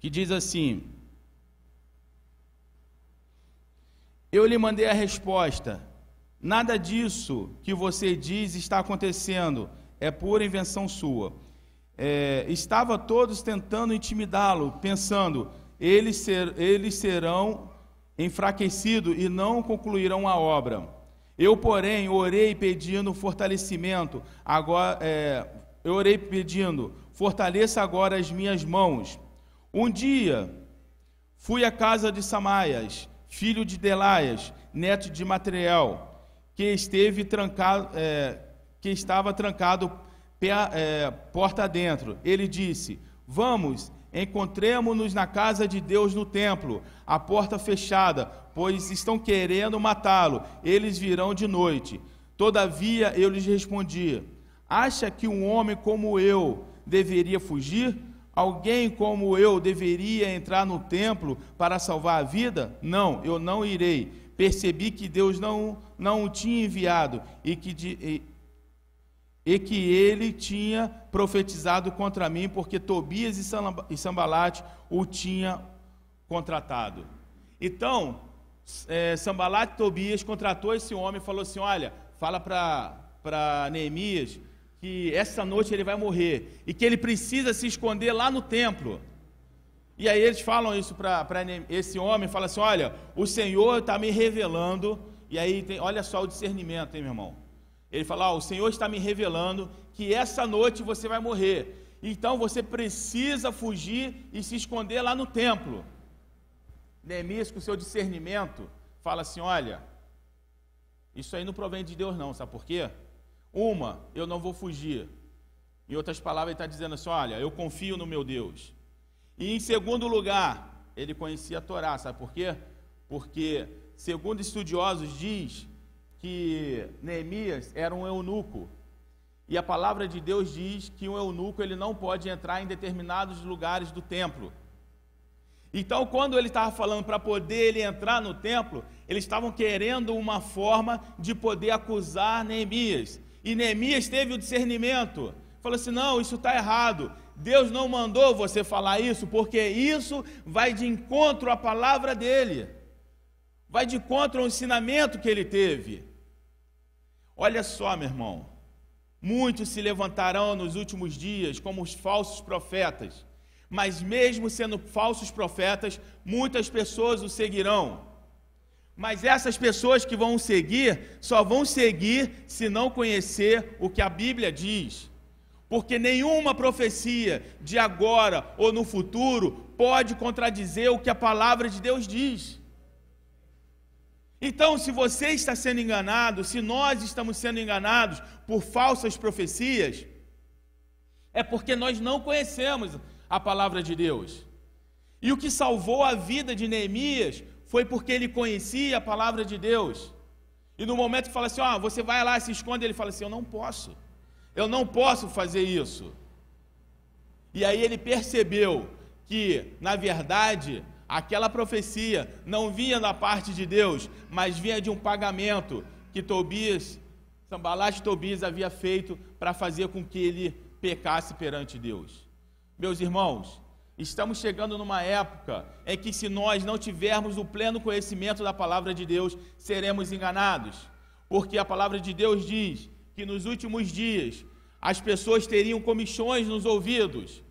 Que diz assim: Eu lhe mandei a resposta. Nada disso que você diz está acontecendo, é pura invenção sua. É, estava todos tentando intimidá-lo, pensando, eles, ser, eles serão enfraquecidos e não concluirão a obra. Eu, porém, orei pedindo fortalecimento. Agora, é, eu orei pedindo, fortaleça agora as minhas mãos. Um dia fui à casa de Samaias filho de Delaias, neto de Materiel, que esteve trancado, é, que estava trancado é, porta dentro. Ele disse: Vamos, encontremos-nos na casa de Deus no templo, a porta fechada, pois estão querendo matá-lo. Eles virão de noite. Todavia eu lhes respondi: Acha que um homem como eu deveria fugir? Alguém como eu deveria entrar no templo para salvar a vida? Não, eu não irei. Percebi que Deus não, não o tinha enviado e que, e, e que ele tinha profetizado contra mim, porque Tobias e Sambalate o tinha contratado. Então, é, Sambalate Tobias contratou esse homem e falou assim: Olha, fala para Neemias que essa noite ele vai morrer e que ele precisa se esconder lá no templo. E aí eles falam isso para esse homem, fala assim: olha, o Senhor está me revelando. E aí tem, olha só o discernimento, hein, meu irmão? Ele fala: o Senhor está me revelando que essa noite você vai morrer. Então você precisa fugir e se esconder lá no templo. Neemias, com seu discernimento, fala assim: olha, isso aí não provém de Deus, não, sabe por quê? Uma, eu não vou fugir. Em outras palavras, ele está dizendo assim: olha, eu confio no meu Deus. E em segundo lugar, ele conhecia a Torá, sabe por quê? Porque, segundo estudiosos, diz que Neemias era um eunuco. E a palavra de Deus diz que um eunuco ele não pode entrar em determinados lugares do templo. Então, quando ele estava falando para poder ele entrar no templo, eles estavam querendo uma forma de poder acusar Neemias. E Neemias teve o discernimento. Falou assim: não, isso está errado. Deus não mandou você falar isso, porque isso vai de encontro à palavra dele, vai de encontro ao ensinamento que ele teve. Olha só, meu irmão, muitos se levantarão nos últimos dias como os falsos profetas, mas mesmo sendo falsos profetas, muitas pessoas o seguirão. Mas essas pessoas que vão seguir, só vão seguir se não conhecer o que a Bíblia diz. Porque nenhuma profecia de agora ou no futuro pode contradizer o que a palavra de Deus diz. Então, se você está sendo enganado, se nós estamos sendo enganados por falsas profecias, é porque nós não conhecemos a palavra de Deus. E o que salvou a vida de Neemias foi porque ele conhecia a palavra de Deus. E no momento que fala assim, ó, oh, você vai lá se esconde, ele fala assim, eu não posso. Eu não posso fazer isso. E aí ele percebeu que, na verdade, aquela profecia não vinha da parte de Deus, mas vinha de um pagamento que Tobias, Sambalat e Tobias havia feito para fazer com que ele pecasse perante Deus. Meus irmãos, estamos chegando numa época em que se nós não tivermos o pleno conhecimento da palavra de Deus, seremos enganados. Porque a palavra de Deus diz que nos últimos dias as pessoas teriam comichões nos ouvidos,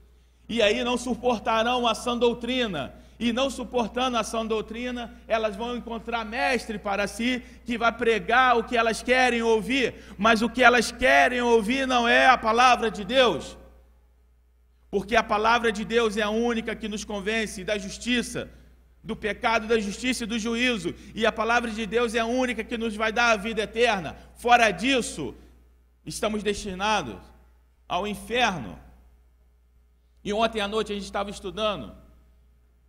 e aí não suportarão a sã doutrina, e não suportando a sã doutrina, elas vão encontrar mestre para si, que vai pregar o que elas querem ouvir, mas o que elas querem ouvir não é a palavra de Deus, porque a palavra de Deus é a única que nos convence da justiça, do pecado, da justiça e do juízo, e a palavra de Deus é a única que nos vai dar a vida eterna. Fora disso, estamos destinados ao inferno. E ontem à noite a gente estava estudando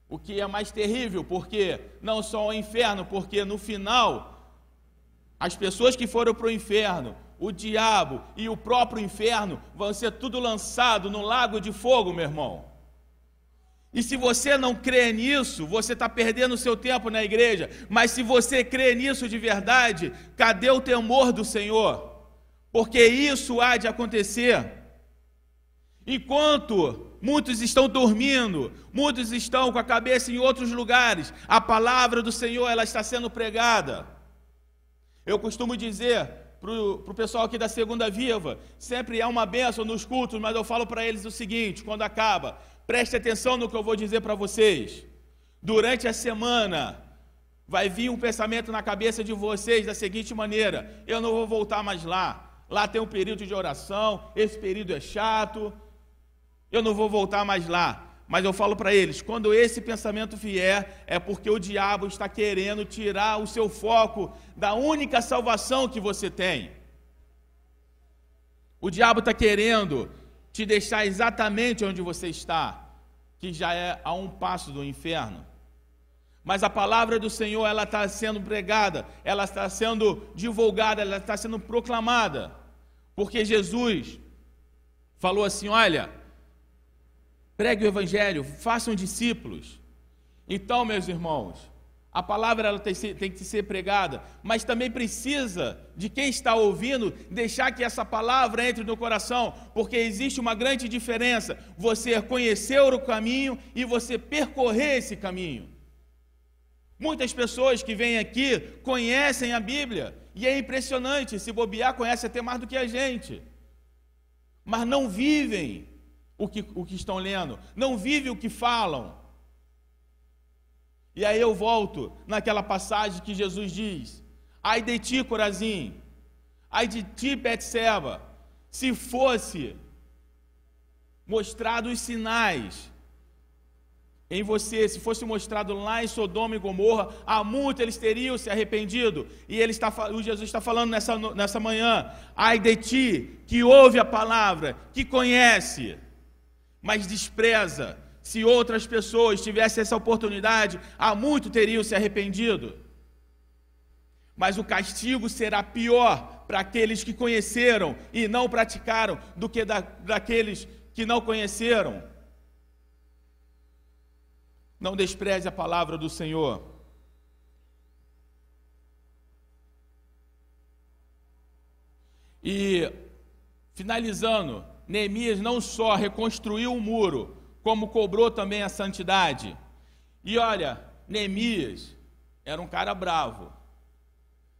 o que é mais terrível, porque não só o inferno, porque no final, as pessoas que foram para o inferno, o diabo e o próprio inferno vão ser tudo lançado no lago de fogo, meu irmão. E se você não crê nisso, você está perdendo o seu tempo na igreja. Mas se você crê nisso de verdade, cadê o temor do Senhor? Porque isso há de acontecer. Enquanto muitos estão dormindo, muitos estão com a cabeça em outros lugares, a palavra do Senhor ela está sendo pregada. Eu costumo dizer para o pessoal aqui da Segunda Viva, sempre é uma bênção nos cultos, mas eu falo para eles o seguinte: quando acaba, preste atenção no que eu vou dizer para vocês. Durante a semana, vai vir um pensamento na cabeça de vocês da seguinte maneira: eu não vou voltar mais lá. Lá tem um período de oração, esse período é chato, eu não vou voltar mais lá. Mas eu falo para eles: quando esse pensamento vier, é porque o diabo está querendo tirar o seu foco da única salvação que você tem. O diabo está querendo te deixar exatamente onde você está, que já é a um passo do inferno. Mas a palavra do Senhor, ela está sendo pregada, ela está sendo divulgada, ela está sendo proclamada. Porque Jesus falou assim: olha, pregue o evangelho, façam discípulos. Então, meus irmãos, a palavra ela tem, que ser pregada, mas também precisa de quem está ouvindo deixar que essa palavra entre no coração, porque existe uma grande diferença: você conhecer o caminho e você percorrer esse caminho. Muitas pessoas que vêm aqui conhecem a Bíblia, e é impressionante, se bobear, conhece até mais do que a gente, mas não vivem o que, o que estão lendo, não vivem o que falam. E aí eu volto naquela passagem que Jesus diz: Ai de ti, Corazim, ai de ti, Betseba, se fosse mostrado os sinais em você, se fosse mostrado lá em Sodoma e Gomorra, há muito eles teriam se arrependido. E ele está, o Jesus está falando nessa, nessa manhã: ai de ti, que ouve a palavra, que conhece mas despreza. Se outras pessoas tivessem essa oportunidade, há muito teriam se arrependido. Mas o castigo será pior para aqueles que conheceram e não praticaram do que da, daqueles que não conheceram. Não despreze a palavra do Senhor. E finalizando, Neemias não só reconstruiu o muro, como cobrou também a santidade. E olha, Neemias era um cara bravo.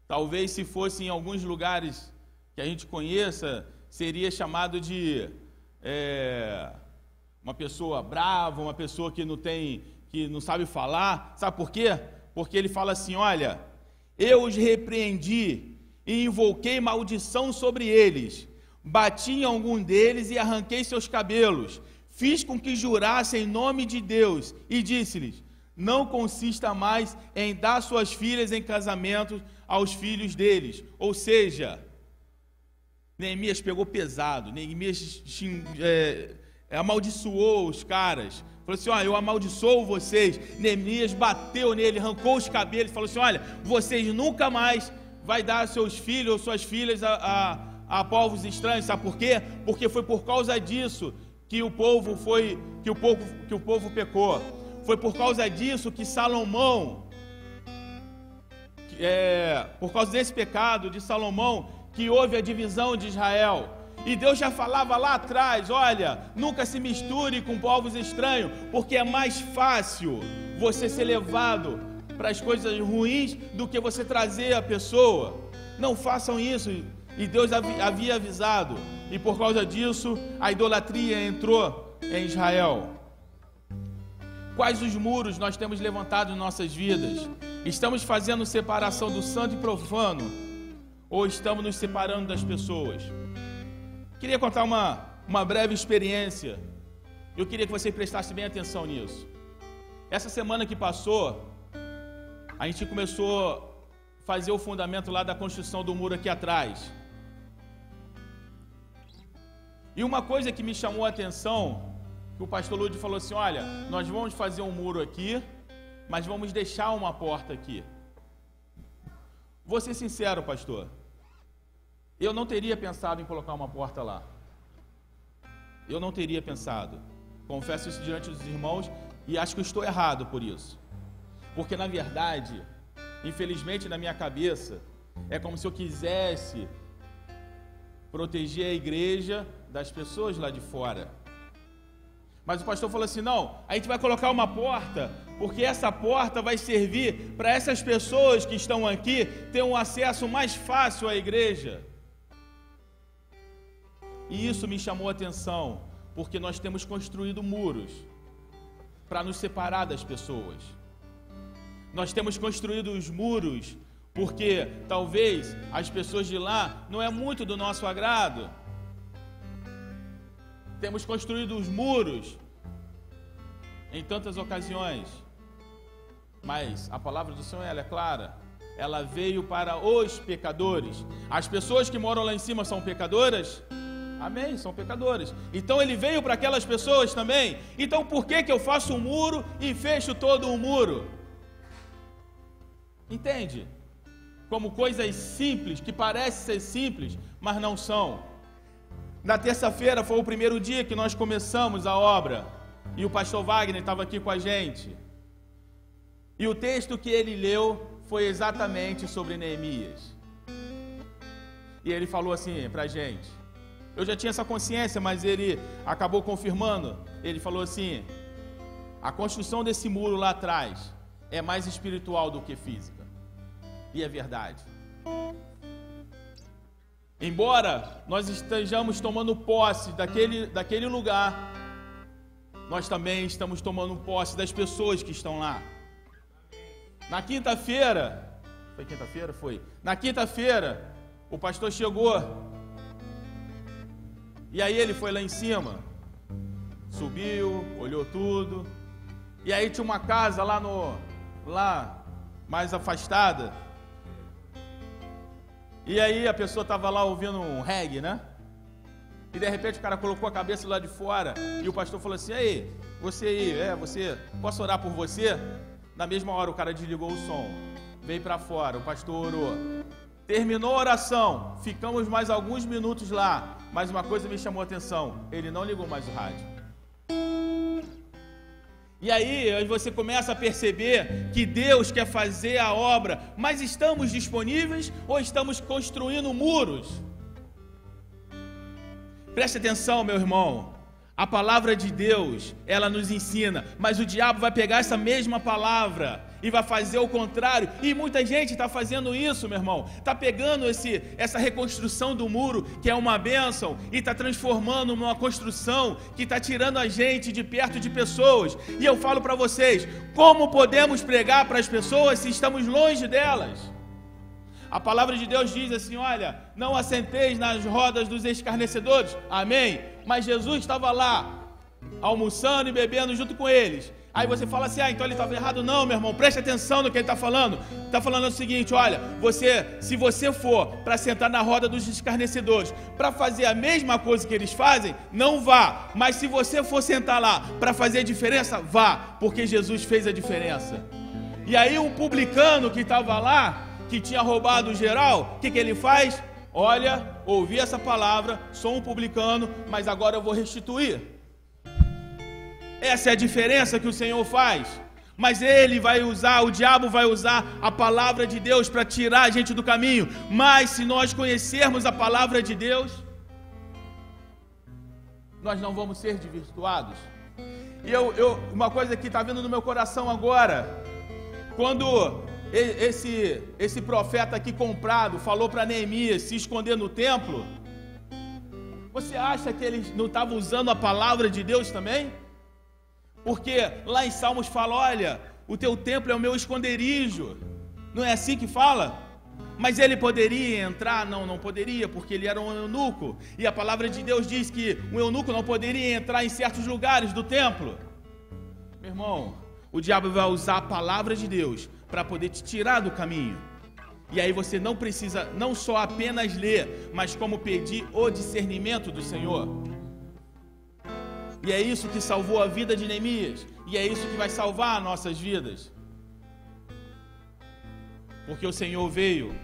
Talvez se fosse em alguns lugares que a gente conheça, seria chamado de é, uma pessoa brava, uma pessoa que não tem, que não sabe falar. Sabe por quê? Porque ele fala assim: olha, eu os repreendi e invoquei maldição sobre eles Bati em algum deles e arranquei seus cabelos. Fiz com que jurassem em nome de Deus e disse-lhes: Não consista mais em dar suas filhas em casamento aos filhos deles. Ou seja, Neemias pegou pesado, Neemias é, amaldiçoou os caras. Falou assim: Olha, eu amaldiçoo vocês. Neemias bateu nele, arrancou os cabelos, falou assim: Olha, vocês nunca mais vai dar seus filhos ou suas filhas a, a a povos estranhos, sabe por quê? Porque foi por causa disso que o povo foi, que o povo, que o povo pecou. Foi por causa disso que Salomão, é, por causa desse pecado de Salomão, que houve a divisão de Israel. E Deus já falava lá atrás: olha, nunca se misture com povos estranhos, porque é mais fácil você ser levado para as coisas ruins do que você trazer a pessoa. Não façam isso. E Deus havia avisado. E por causa disso, a idolatria entrou em Israel. Quais os muros nós temos levantado em nossas vidas? Estamos fazendo separação do santo e profano? Ou estamos nos separando das pessoas? Queria contar uma, uma breve experiência. Eu queria que você prestasse bem atenção nisso. Essa semana que passou, a gente começou a fazer o fundamento lá da construção do muro aqui atrás. E uma coisa que me chamou a atenção, que o pastor Lúdio falou assim: olha, nós vamos fazer um muro aqui, mas vamos deixar uma porta aqui. Vou ser sincero, pastor. Eu não teria pensado em colocar uma porta lá. Eu não teria pensado. Confesso isso diante dos irmãos e acho que estou errado por isso. Porque na verdade, infelizmente na minha cabeça, é como se eu quisesse proteger a igreja das pessoas lá de fora. Mas o pastor falou assim: não, a gente vai colocar uma porta, porque essa porta vai servir para essas pessoas que estão aqui ter um acesso mais fácil à igreja. E isso me chamou a atenção, porque nós temos construído muros para nos separar das pessoas. Nós temos construído os muros porque talvez as pessoas de lá não é muito do nosso agrado. Temos construído os muros em tantas ocasiões. Mas a palavra do Senhor ela é clara. Ela veio para os pecadores. As pessoas que moram lá em cima são pecadoras? Amém, são pecadores. Então ele veio para aquelas pessoas também. Então por que, que eu faço um muro e fecho todo o um muro? Entende? Como coisas simples, que parecem ser simples, mas não são. Na terça-feira foi o primeiro dia que nós começamos a obra. E o pastor Wagner estava aqui com a gente. E o texto que ele leu foi exatamente sobre Neemias. E ele falou assim para a gente: eu já tinha essa consciência, mas ele acabou confirmando. Ele falou assim: a construção desse muro lá atrás é mais espiritual do que física. E é verdade. Embora nós estejamos tomando posse daquele, daquele lugar, nós também estamos tomando posse das pessoas que estão lá. Na quinta-feira, foi quinta-feira? Foi. Na quinta-feira, o pastor chegou e aí ele foi lá em cima, subiu, olhou tudo. E aí tinha uma casa lá no lá mais afastada. E aí a pessoa estava lá ouvindo um reggae, né? E de repente o cara colocou a cabeça lá de fora e o pastor falou assim: "Ei, você aí, é, você, posso orar por você?" Na mesma hora o cara desligou o som. Veio para fora, o pastor orou. Terminou a oração, ficamos mais alguns minutos lá. Mas uma coisa me chamou a atenção: ele não ligou mais o rádio. E aí você começa a perceber que Deus quer fazer a obra, mas estamos disponíveis ou estamos construindo muros? Preste atenção, meu irmão. A palavra de Deus, ela nos ensina, mas o diabo vai pegar essa mesma palavra e vai fazer o contrário. E muita gente está fazendo isso, meu irmão. Está pegando esse, essa reconstrução do muro, que é uma bênção, e está transformando numa construção que está tirando a gente de perto de pessoas. E eu falo para vocês: como podemos pregar para as pessoas se estamos longe delas? A palavra de Deus diz assim: olha, não assenteis nas rodas dos escarnecedores. Amém? Mas Jesus estava lá, almoçando e bebendo junto com eles. Aí você fala assim: ah, então ele estava errado. Não, meu irmão, preste atenção no que ele está falando. Está falando o seguinte: olha, você, se você for para sentar na roda dos escarnecedores, para fazer a mesma coisa que eles fazem, não vá. Mas se você for sentar lá para fazer a diferença, vá, porque Jesus fez a diferença. E aí um publicano que estava lá, que tinha roubado geral, o que, que ele faz? Olha, ouvi essa palavra, sou um publicano, mas agora eu vou restituir. Essa é a diferença que o Senhor faz. Mas ele vai usar, o diabo vai usar a palavra de Deus para tirar a gente do caminho. Mas se nós conhecermos a palavra de Deus, nós não vamos ser desvirtuados. E eu, eu uma coisa que está vindo no meu coração agora, quando esse, esse profeta aqui comprado falou para Neemias se esconder no templo, você acha que ele não estava usando a palavra de Deus também? Porque lá em Salmos fala: olha, o teu templo é o meu esconderijo. Não é assim que fala? Mas ele poderia entrar? Não, não poderia, porque ele era um eunuco. E a palavra de Deus diz que um eunuco não poderia entrar em certos lugares do templo. Meu irmão, o diabo vai usar a palavra de Deus para poder te tirar do caminho. E aí você não precisa não só apenas ler, mas como pedir o discernimento do Senhor. E é isso que salvou a vida de Neemias, e é isso que vai salvar nossas vidas. Porque o Senhor veio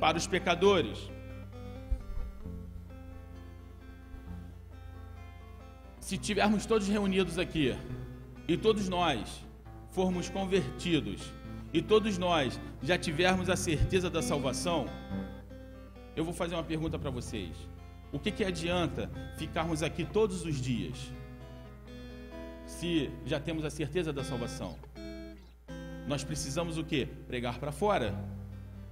para os pecadores. Se tivermos todos reunidos aqui e todos nós formos convertidos e todos nós já tivermos a certeza da salvação, eu vou fazer uma pergunta para vocês. O que, que adianta ficarmos aqui todos os dias se já temos a certeza da salvação? Nós precisamos o que? Pregar para fora.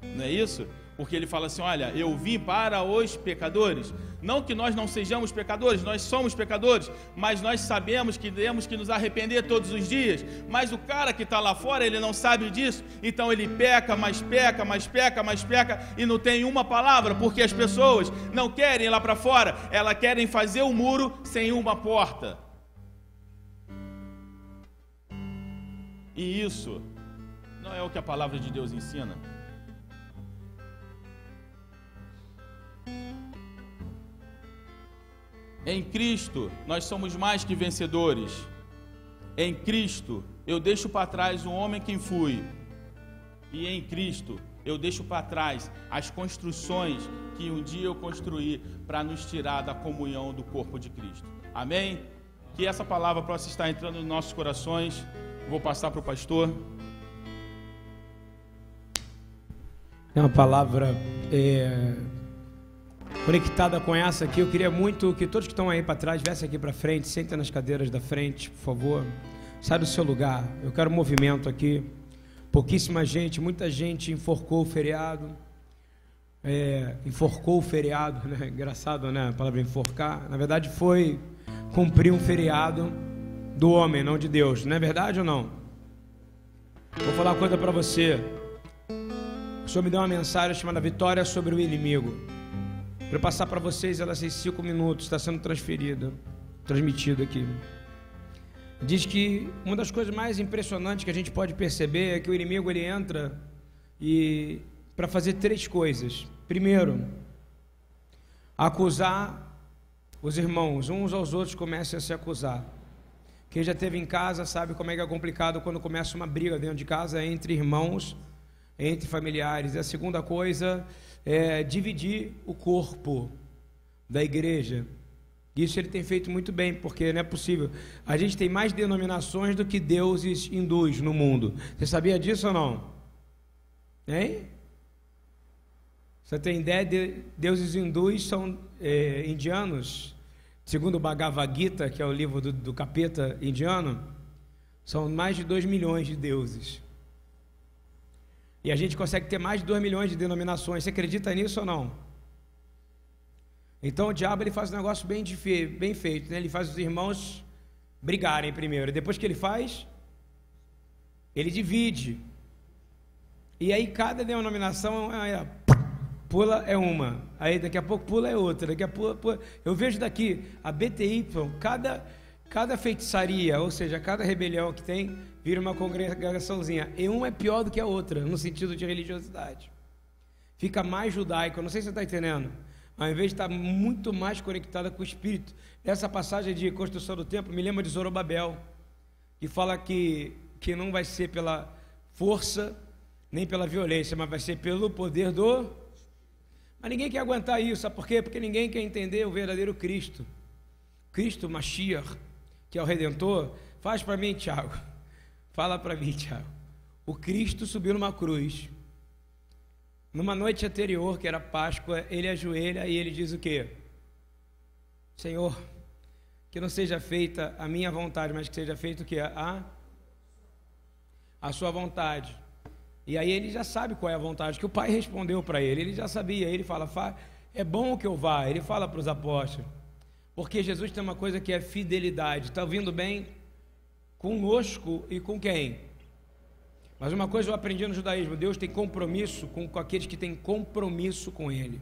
Não é isso? Porque ele fala assim: Olha, eu vim para os pecadores. Não que nós não sejamos pecadores, nós somos pecadores, mas nós sabemos que temos que nos arrepender todos os dias. Mas o cara que está lá fora, ele não sabe disso, então ele peca, mais peca, mais peca, mais peca e não tem uma palavra, porque as pessoas não querem ir lá para fora, elas querem fazer o um muro sem uma porta. E isso não é o que a palavra de Deus ensina. Em Cristo nós somos mais que vencedores. Em Cristo eu deixo para trás o homem quem fui. E em Cristo eu deixo para trás as construções que um dia eu construí para nos tirar da comunhão do corpo de Cristo. Amém? Que essa palavra possa estar entrando nos nossos corações. Vou passar para o pastor. É uma palavra é conectada com essa aqui. Eu queria muito que todos que estão aí para trás viessem aqui para frente, sentem nas cadeiras da frente, por favor. Sai do seu lugar. Eu quero movimento aqui. Pouquíssima gente, muita gente enforcou o feriado. É, enforcou o feriado, né? *laughs* Engraçado, né? A palavra enforcar. Na verdade, foi cumprir um feriado do homem, não de Deus. Não é verdade ou não? Vou falar uma coisa para você. O Senhor me deu uma mensagem chamada Vitória sobre o Inimigo. Para passar para vocês, ela tem cinco minutos, está sendo transferida, transmitida aqui. Diz que uma das coisas mais impressionantes que a gente pode perceber é que o inimigo ele entra e para fazer três coisas. Primeiro, acusar os irmãos, uns aos outros começam a se acusar. Quem já teve em casa sabe como é que é complicado quando começa uma briga dentro de casa entre irmãos, entre familiares. E a segunda coisa é, dividir o corpo da igreja. Isso ele tem feito muito bem, porque não é possível. A gente tem mais denominações do que deuses hindus no mundo. Você sabia disso ou não? Hein? Você tem ideia de deuses hindus são é, indianos? Segundo o Bhagavad Gita, que é o livro do, do capeta indiano, são mais de 2 milhões de deuses. E a gente consegue ter mais de 2 milhões de denominações. Você acredita nisso ou não? Então o diabo ele faz um negócio bem, bem feito, né? ele faz os irmãos brigarem primeiro. Depois que ele faz, ele divide. E aí cada denominação é, pula é uma, aí daqui a pouco pula é outra, daqui a pouco pula... eu vejo daqui a BTY, cada cada feitiçaria, ou seja, cada rebelião que tem, vira uma congregaçãozinha. E uma é pior do que a outra, no sentido de religiosidade. Fica mais judaico, não sei se você está entendendo. Ao invés de estar muito mais conectada com o Espírito. Essa passagem de construção do templo me lembra de Zorobabel, que fala que, que não vai ser pela força nem pela violência, mas vai ser pelo poder do. Mas ninguém quer aguentar isso, sabe por quê? Porque ninguém quer entender o verdadeiro Cristo. Cristo Mashiach, que é o Redentor, faz para mim, Tiago. Fala para mim, Tiago. O Cristo subiu numa cruz. Numa noite anterior, que era Páscoa, ele ajoelha e ele diz o quê? Senhor, que não seja feita a minha vontade, mas que seja feito o? A, a sua vontade. E aí ele já sabe qual é a vontade que o pai respondeu para ele. Ele já sabia. Ele fala: é bom que eu vá. Ele fala para os apóstolos. Porque Jesus tem uma coisa que é fidelidade. Está ouvindo bem? Conosco e com quem? Mas uma coisa eu aprendi no judaísmo: Deus tem compromisso com, com aqueles que têm compromisso com Ele.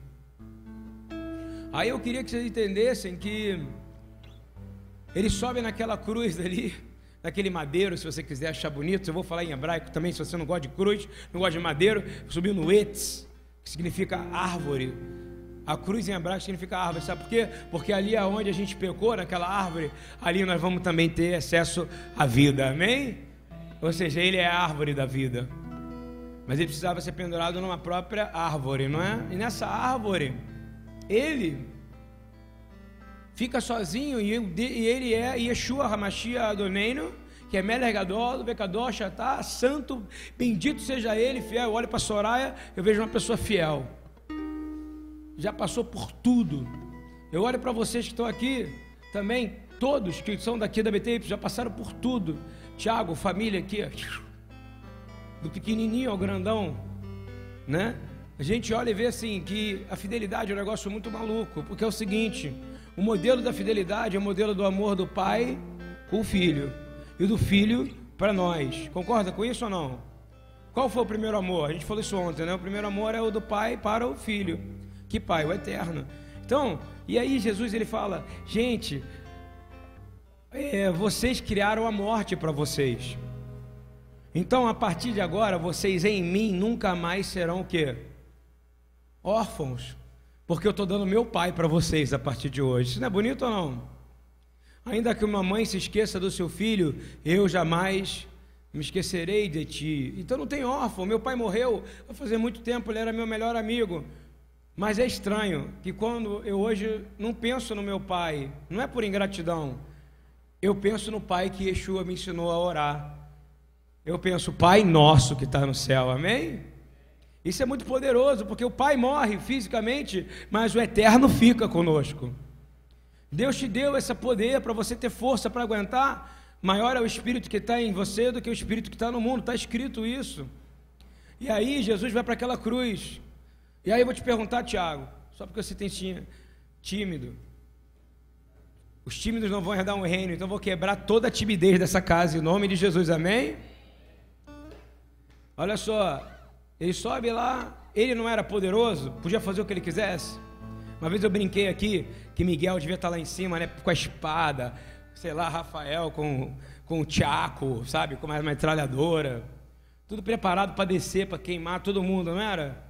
Aí eu queria que vocês entendessem que ele sobe naquela cruz ali *laughs* naquele madeiro, se você quiser achar bonito, eu vou falar em hebraico também, se você não gosta de cruz, não gosta de madeiro, subiu no etz, que significa árvore. A cruz em hebraico significa árvore, sabe por quê? Porque ali é onde a gente pecou, naquela árvore, ali nós vamos também ter acesso à vida, amém? Ou seja, ele é a árvore da vida. Mas ele precisava ser pendurado numa própria árvore, não é? E nessa árvore, ele fica sozinho e ele é Yeshua Hamashia Adoneino, que é Meler Gadol, Becador, Shatá, santo, bendito seja ele, fiel. Eu olho para Soraya, eu vejo uma pessoa fiel. Já passou por tudo. Eu olho para vocês que estão aqui também, todos que são daqui da BT, já passaram por tudo. Tiago, família aqui, do pequenininho ao grandão, né? A gente olha e vê assim que a fidelidade é um negócio muito maluco, porque é o seguinte, o modelo da fidelidade é o modelo do amor do pai com o filho e do filho para nós. Concorda com isso ou não? Qual foi o primeiro amor? A gente falou isso ontem, né? O primeiro amor é o do pai para o filho. Que pai? O eterno. Então, e aí Jesus ele fala: gente, é, vocês criaram a morte para vocês. Então, a partir de agora, vocês em mim nunca mais serão o quê? Órfãos porque eu estou dando meu pai para vocês a partir de hoje. Isso não é bonito ou não? Ainda que uma mãe se esqueça do seu filho, eu jamais me esquecerei de ti. Então não tem órfão. Meu pai morreu fazer muito tempo, ele era meu melhor amigo. Mas é estranho que quando eu hoje não penso no meu pai, não é por ingratidão, eu penso no pai que Yeshua me ensinou a orar. Eu penso, Pai nosso que está no céu, amém? Isso é muito poderoso, porque o pai morre fisicamente, mas o eterno fica conosco. Deus te deu esse poder para você ter força para aguentar. Maior é o espírito que está em você do que o espírito que está no mundo, está escrito isso. E aí Jesus vai para aquela cruz. E aí eu vou te perguntar, Tiago, só porque você tem tímido. Os tímidos não vão herdar um reino, então eu vou quebrar toda a timidez dessa casa em nome de Jesus, amém? Olha só, ele sobe lá, ele não era poderoso, podia fazer o que ele quisesse. Uma vez eu brinquei aqui que Miguel devia estar lá em cima, né, com a espada, sei lá, Rafael com, com o Tiaco, sabe, com uma metralhadora, tudo preparado para descer, para queimar todo mundo, não era?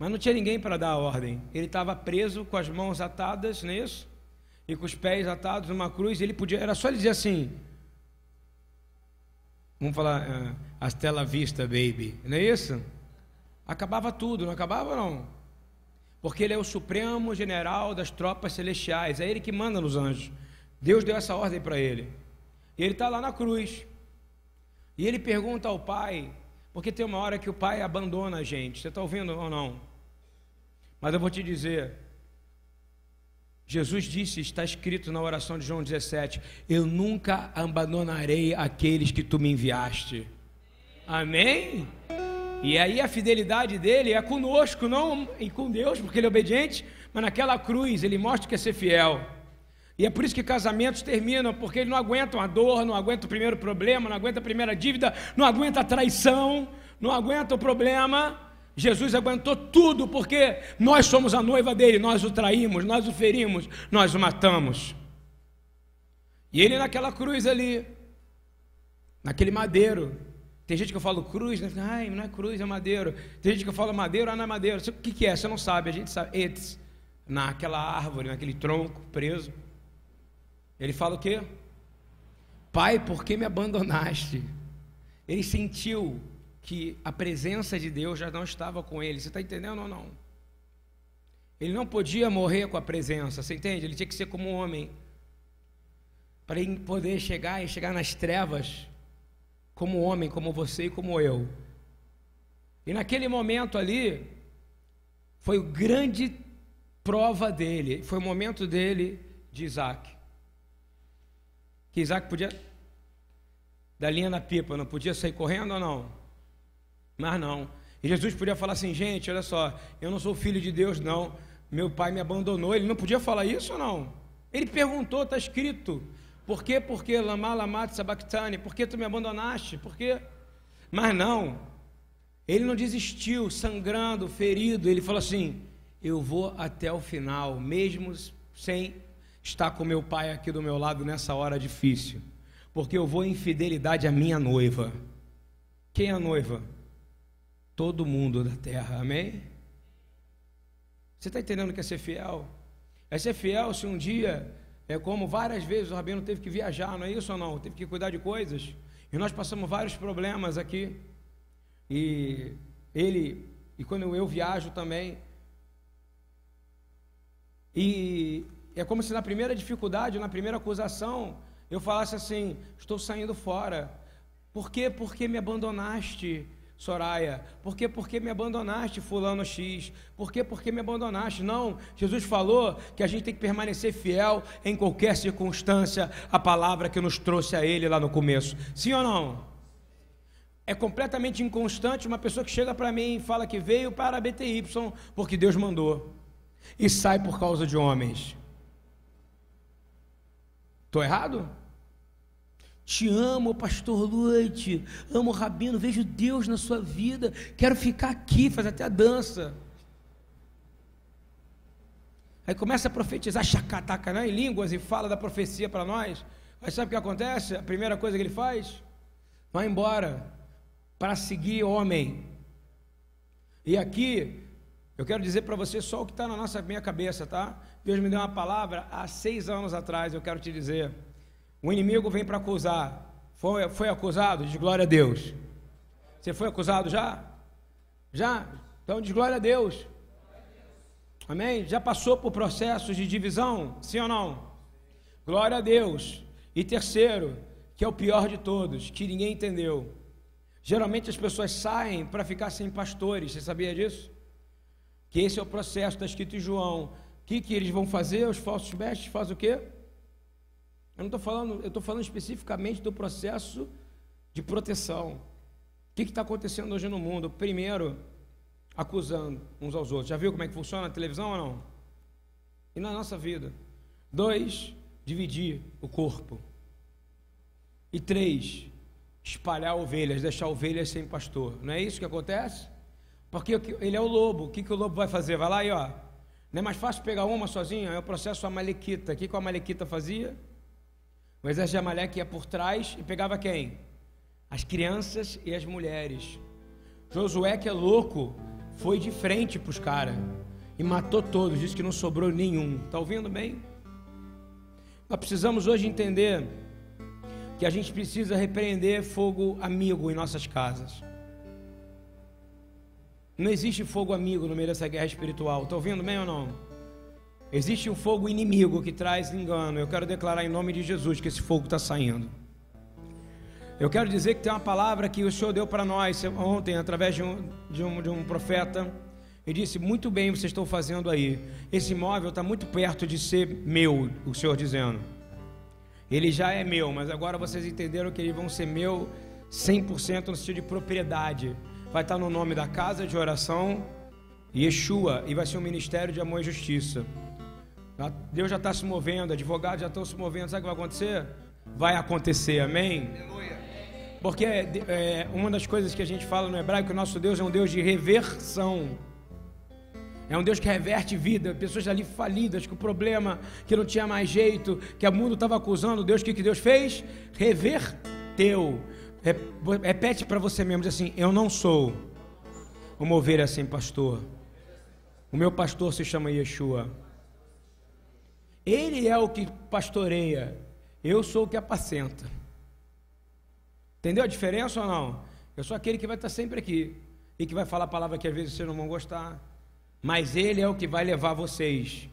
Mas não tinha ninguém para dar a ordem. Ele estava preso com as mãos atadas nisso é e com os pés atados numa cruz. Ele podia, era só ele dizer assim: Vamos falar, uh, Astela Vista, baby, não é isso? acabava tudo, não acabava não? Porque ele é o supremo general das tropas celestiais, é ele que manda nos anjos. Deus deu essa ordem para ele. E ele está lá na cruz. E ele pergunta ao pai, porque tem uma hora que o pai abandona a gente. Você está ouvindo ou não? Mas eu vou te dizer. Jesus disse, está escrito na oração de João 17: Eu nunca abandonarei aqueles que tu me enviaste. Amém? E aí a fidelidade dele é conosco, não e com Deus, porque ele é obediente, mas naquela cruz ele mostra que é ser fiel. E é por isso que casamentos terminam, porque eles não aguentam a dor, não aguentam o primeiro problema, não aguentam a primeira dívida, não aguentam a traição, não aguentam o problema. Jesus aguentou tudo, porque nós somos a noiva dele, nós o traímos, nós o ferimos, nós o matamos. E ele naquela cruz ali, naquele madeiro, tem gente que eu falo cruz, né? Ai, não é cruz, é madeiro. Tem gente que eu falo madeiro, ah, não é madeiro. O que, que é? Você não sabe, a gente sabe. Etes, naquela árvore, naquele tronco preso. Ele fala o quê? Pai, por que me abandonaste? Ele sentiu que a presença de Deus já não estava com ele. Você está entendendo ou não? Ele não podia morrer com a presença, você entende? Ele tinha que ser como um homem. para poder chegar e chegar nas trevas, como homem, como você e como eu. E naquele momento ali, foi o grande prova dele, foi o momento dele de Isaac. Que Isaac podia dar linha na pipa, não podia sair correndo ou não? Mas não. E Jesus podia falar assim, gente, olha só, eu não sou filho de Deus, não. Meu pai me abandonou. Ele não podia falar isso não? Ele perguntou, está escrito. Por quê? Porque lama lamat sabachthani. Por que tu me abandonaste? Por quê? Mas não. Ele não desistiu, sangrando, ferido. Ele falou assim: Eu vou até o final, mesmo sem estar com meu pai aqui do meu lado nessa hora difícil. Porque eu vou em fidelidade à minha noiva. Quem é a noiva? Todo mundo da terra, amém? Você está entendendo que é ser fiel? É ser fiel se um dia, é como várias vezes o Rabino teve que viajar, não é isso ou não? Teve que cuidar de coisas. E nós passamos vários problemas aqui. E ele, e quando eu viajo também. E é como se na primeira dificuldade, na primeira acusação, eu falasse assim: estou saindo fora. Por quê? Porque me abandonaste. Soraya, por que, por que me abandonaste, fulano X? Por que, por que me abandonaste? Não, Jesus falou que a gente tem que permanecer fiel em qualquer circunstância, a palavra que nos trouxe a Ele lá no começo. Sim ou não? É completamente inconstante uma pessoa que chega para mim e fala que veio para a BTY porque Deus mandou e sai por causa de homens. Estou errado? Te amo, pastor Luite. Amo o Rabino. Vejo Deus na sua vida. Quero ficar aqui, fazer até a dança. Aí começa a profetizar chacataca né, em línguas e fala da profecia para nós. Mas sabe o que acontece? A primeira coisa que ele faz? Vai embora para seguir homem. E aqui, eu quero dizer para você só o que está na nossa minha cabeça, tá? Deus me deu uma palavra há seis anos atrás, eu quero te dizer. O inimigo vem para acusar. Foi, foi acusado? Diz glória a Deus. Você foi acusado já? Já? Então diz glória a Deus. Amém? Já passou por processos de divisão? Sim ou não? Glória a Deus. E terceiro, que é o pior de todos, que ninguém entendeu. Geralmente as pessoas saem para ficar sem pastores. Você sabia disso? Que esse é o processo, está escrito em João. O que, que eles vão fazer? Os falsos mestres fazem o quê? Eu não estou falando, eu estou falando especificamente do processo de proteção. O que está acontecendo hoje no mundo? Primeiro, acusando uns aos outros. Já viu como é que funciona a televisão ou não? E na nossa vida. Dois, dividir o corpo. E três, espalhar ovelhas, deixar ovelhas sem pastor. Não é isso que acontece? Porque ele é o lobo. O que, que o lobo vai fazer? Vai lá e ó. Não é mais fácil pegar uma sozinha? É o processo amalequita. O que, que a amalequita fazia? O exército de Amaleque ia por trás e pegava quem? As crianças e as mulheres. Josué, que é louco, foi de frente para os caras e matou todos, disse que não sobrou nenhum. Está ouvindo bem? Nós precisamos hoje entender que a gente precisa repreender fogo amigo em nossas casas. Não existe fogo amigo no meio dessa guerra espiritual. Está ouvindo bem ou não? Existe um fogo inimigo que traz engano. Eu quero declarar em nome de Jesus que esse fogo está saindo. Eu quero dizer que tem uma palavra que o Senhor deu para nós ontem, através de um, de um, de um profeta. E disse: Muito bem, vocês estão fazendo aí. Esse imóvel está muito perto de ser meu, o Senhor dizendo. Ele já é meu, mas agora vocês entenderam que eles vão ser meu 100% no sentido de propriedade. Vai estar no nome da casa de oração Yeshua e vai ser um ministério de amor e justiça. Deus já está se movendo, advogados já estão se movendo. Sabe o que vai acontecer? Vai acontecer, amém? Porque é, é, uma das coisas que a gente fala no hebraico, que o nosso Deus é um Deus de reversão. É um Deus que reverte vida, pessoas ali falidas, com problema, que não tinha mais jeito, que o mundo estava acusando Deus. O que, que Deus fez? Reverteu. Repete para você mesmo, diz assim: Eu não sou uma ovelha sem pastor. O meu pastor se chama Yeshua. Ele é o que pastoreia, eu sou o que apacenta. Entendeu a diferença ou não? Eu sou aquele que vai estar sempre aqui e que vai falar a palavra que às vezes vocês não vão gostar, mas ele é o que vai levar vocês.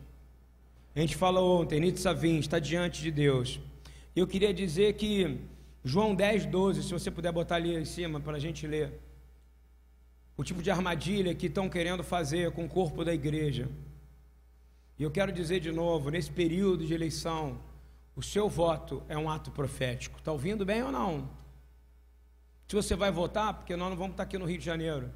A gente falou ontem, Nitzavim está diante de Deus. Eu queria dizer que João 10, 12, se você puder botar ali em cima para a gente ler. O tipo de armadilha que estão querendo fazer com o corpo da igreja. E eu quero dizer de novo, nesse período de eleição, o seu voto é um ato profético. Está ouvindo bem ou não? Se você vai votar, porque nós não vamos estar aqui no Rio de Janeiro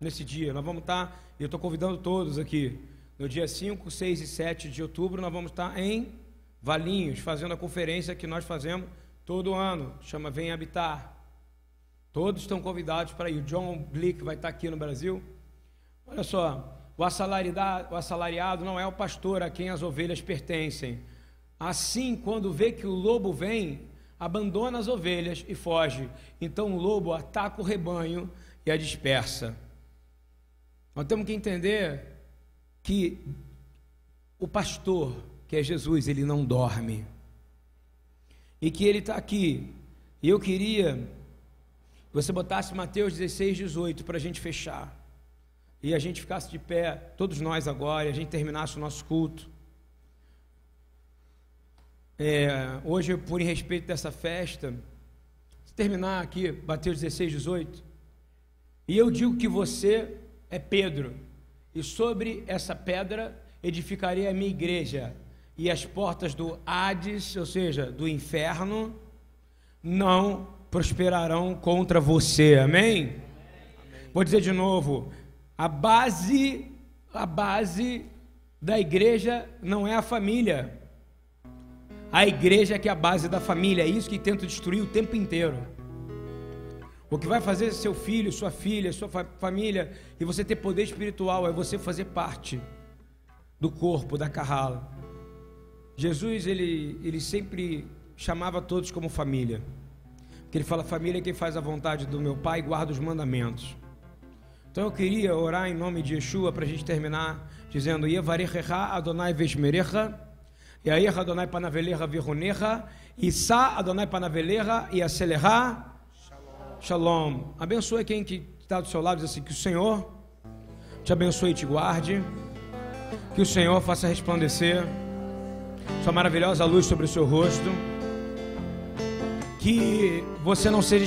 nesse dia, nós vamos estar, e eu estou convidando todos aqui, no dia 5, 6 e 7 de outubro, nós vamos estar em Valinhos, fazendo a conferência que nós fazemos todo ano, chama Vem Habitar. Todos estão convidados para ir. O John Blick vai estar aqui no Brasil. Olha só, o assalariado, o assalariado não é o pastor a quem as ovelhas pertencem. Assim, quando vê que o lobo vem, abandona as ovelhas e foge. Então o lobo ataca o rebanho e a dispersa. Nós temos que entender que o pastor, que é Jesus, ele não dorme. E que ele está aqui. E eu queria que você botasse Mateus 16, 18 para a gente fechar e a gente ficasse de pé, todos nós agora, e a gente terminasse o nosso culto. É, hoje, por respeito dessa festa, se terminar aqui, bateu 16, 18, e eu digo que você é Pedro, e sobre essa pedra edificarei a minha igreja, e as portas do Hades, ou seja, do inferno, não prosperarão contra você. Amém? Amém. Vou dizer de novo: a base, a base da igreja não é a família. A igreja é que é a base da família, é isso que tenta destruir o tempo inteiro. O que vai fazer seu filho, sua filha, sua família e você ter poder espiritual é você fazer parte do corpo da carrala. Jesus ele, ele sempre chamava todos como família. Porque ele fala: família é quem faz a vontade do meu pai e guarda os mandamentos. Então eu queria orar em nome de Yeshua para a gente terminar dizendo Yevarechecha Adonai Veshmerecha Yair Adonai Panavelecha Vironecha Issa Adonai Panavelecha Yaselecha. Shalom. Abençoe quem que está do seu lado, diz assim, que o Senhor te abençoe e te guarde, que o Senhor faça resplandecer sua maravilhosa luz sobre o seu rosto, que você não seja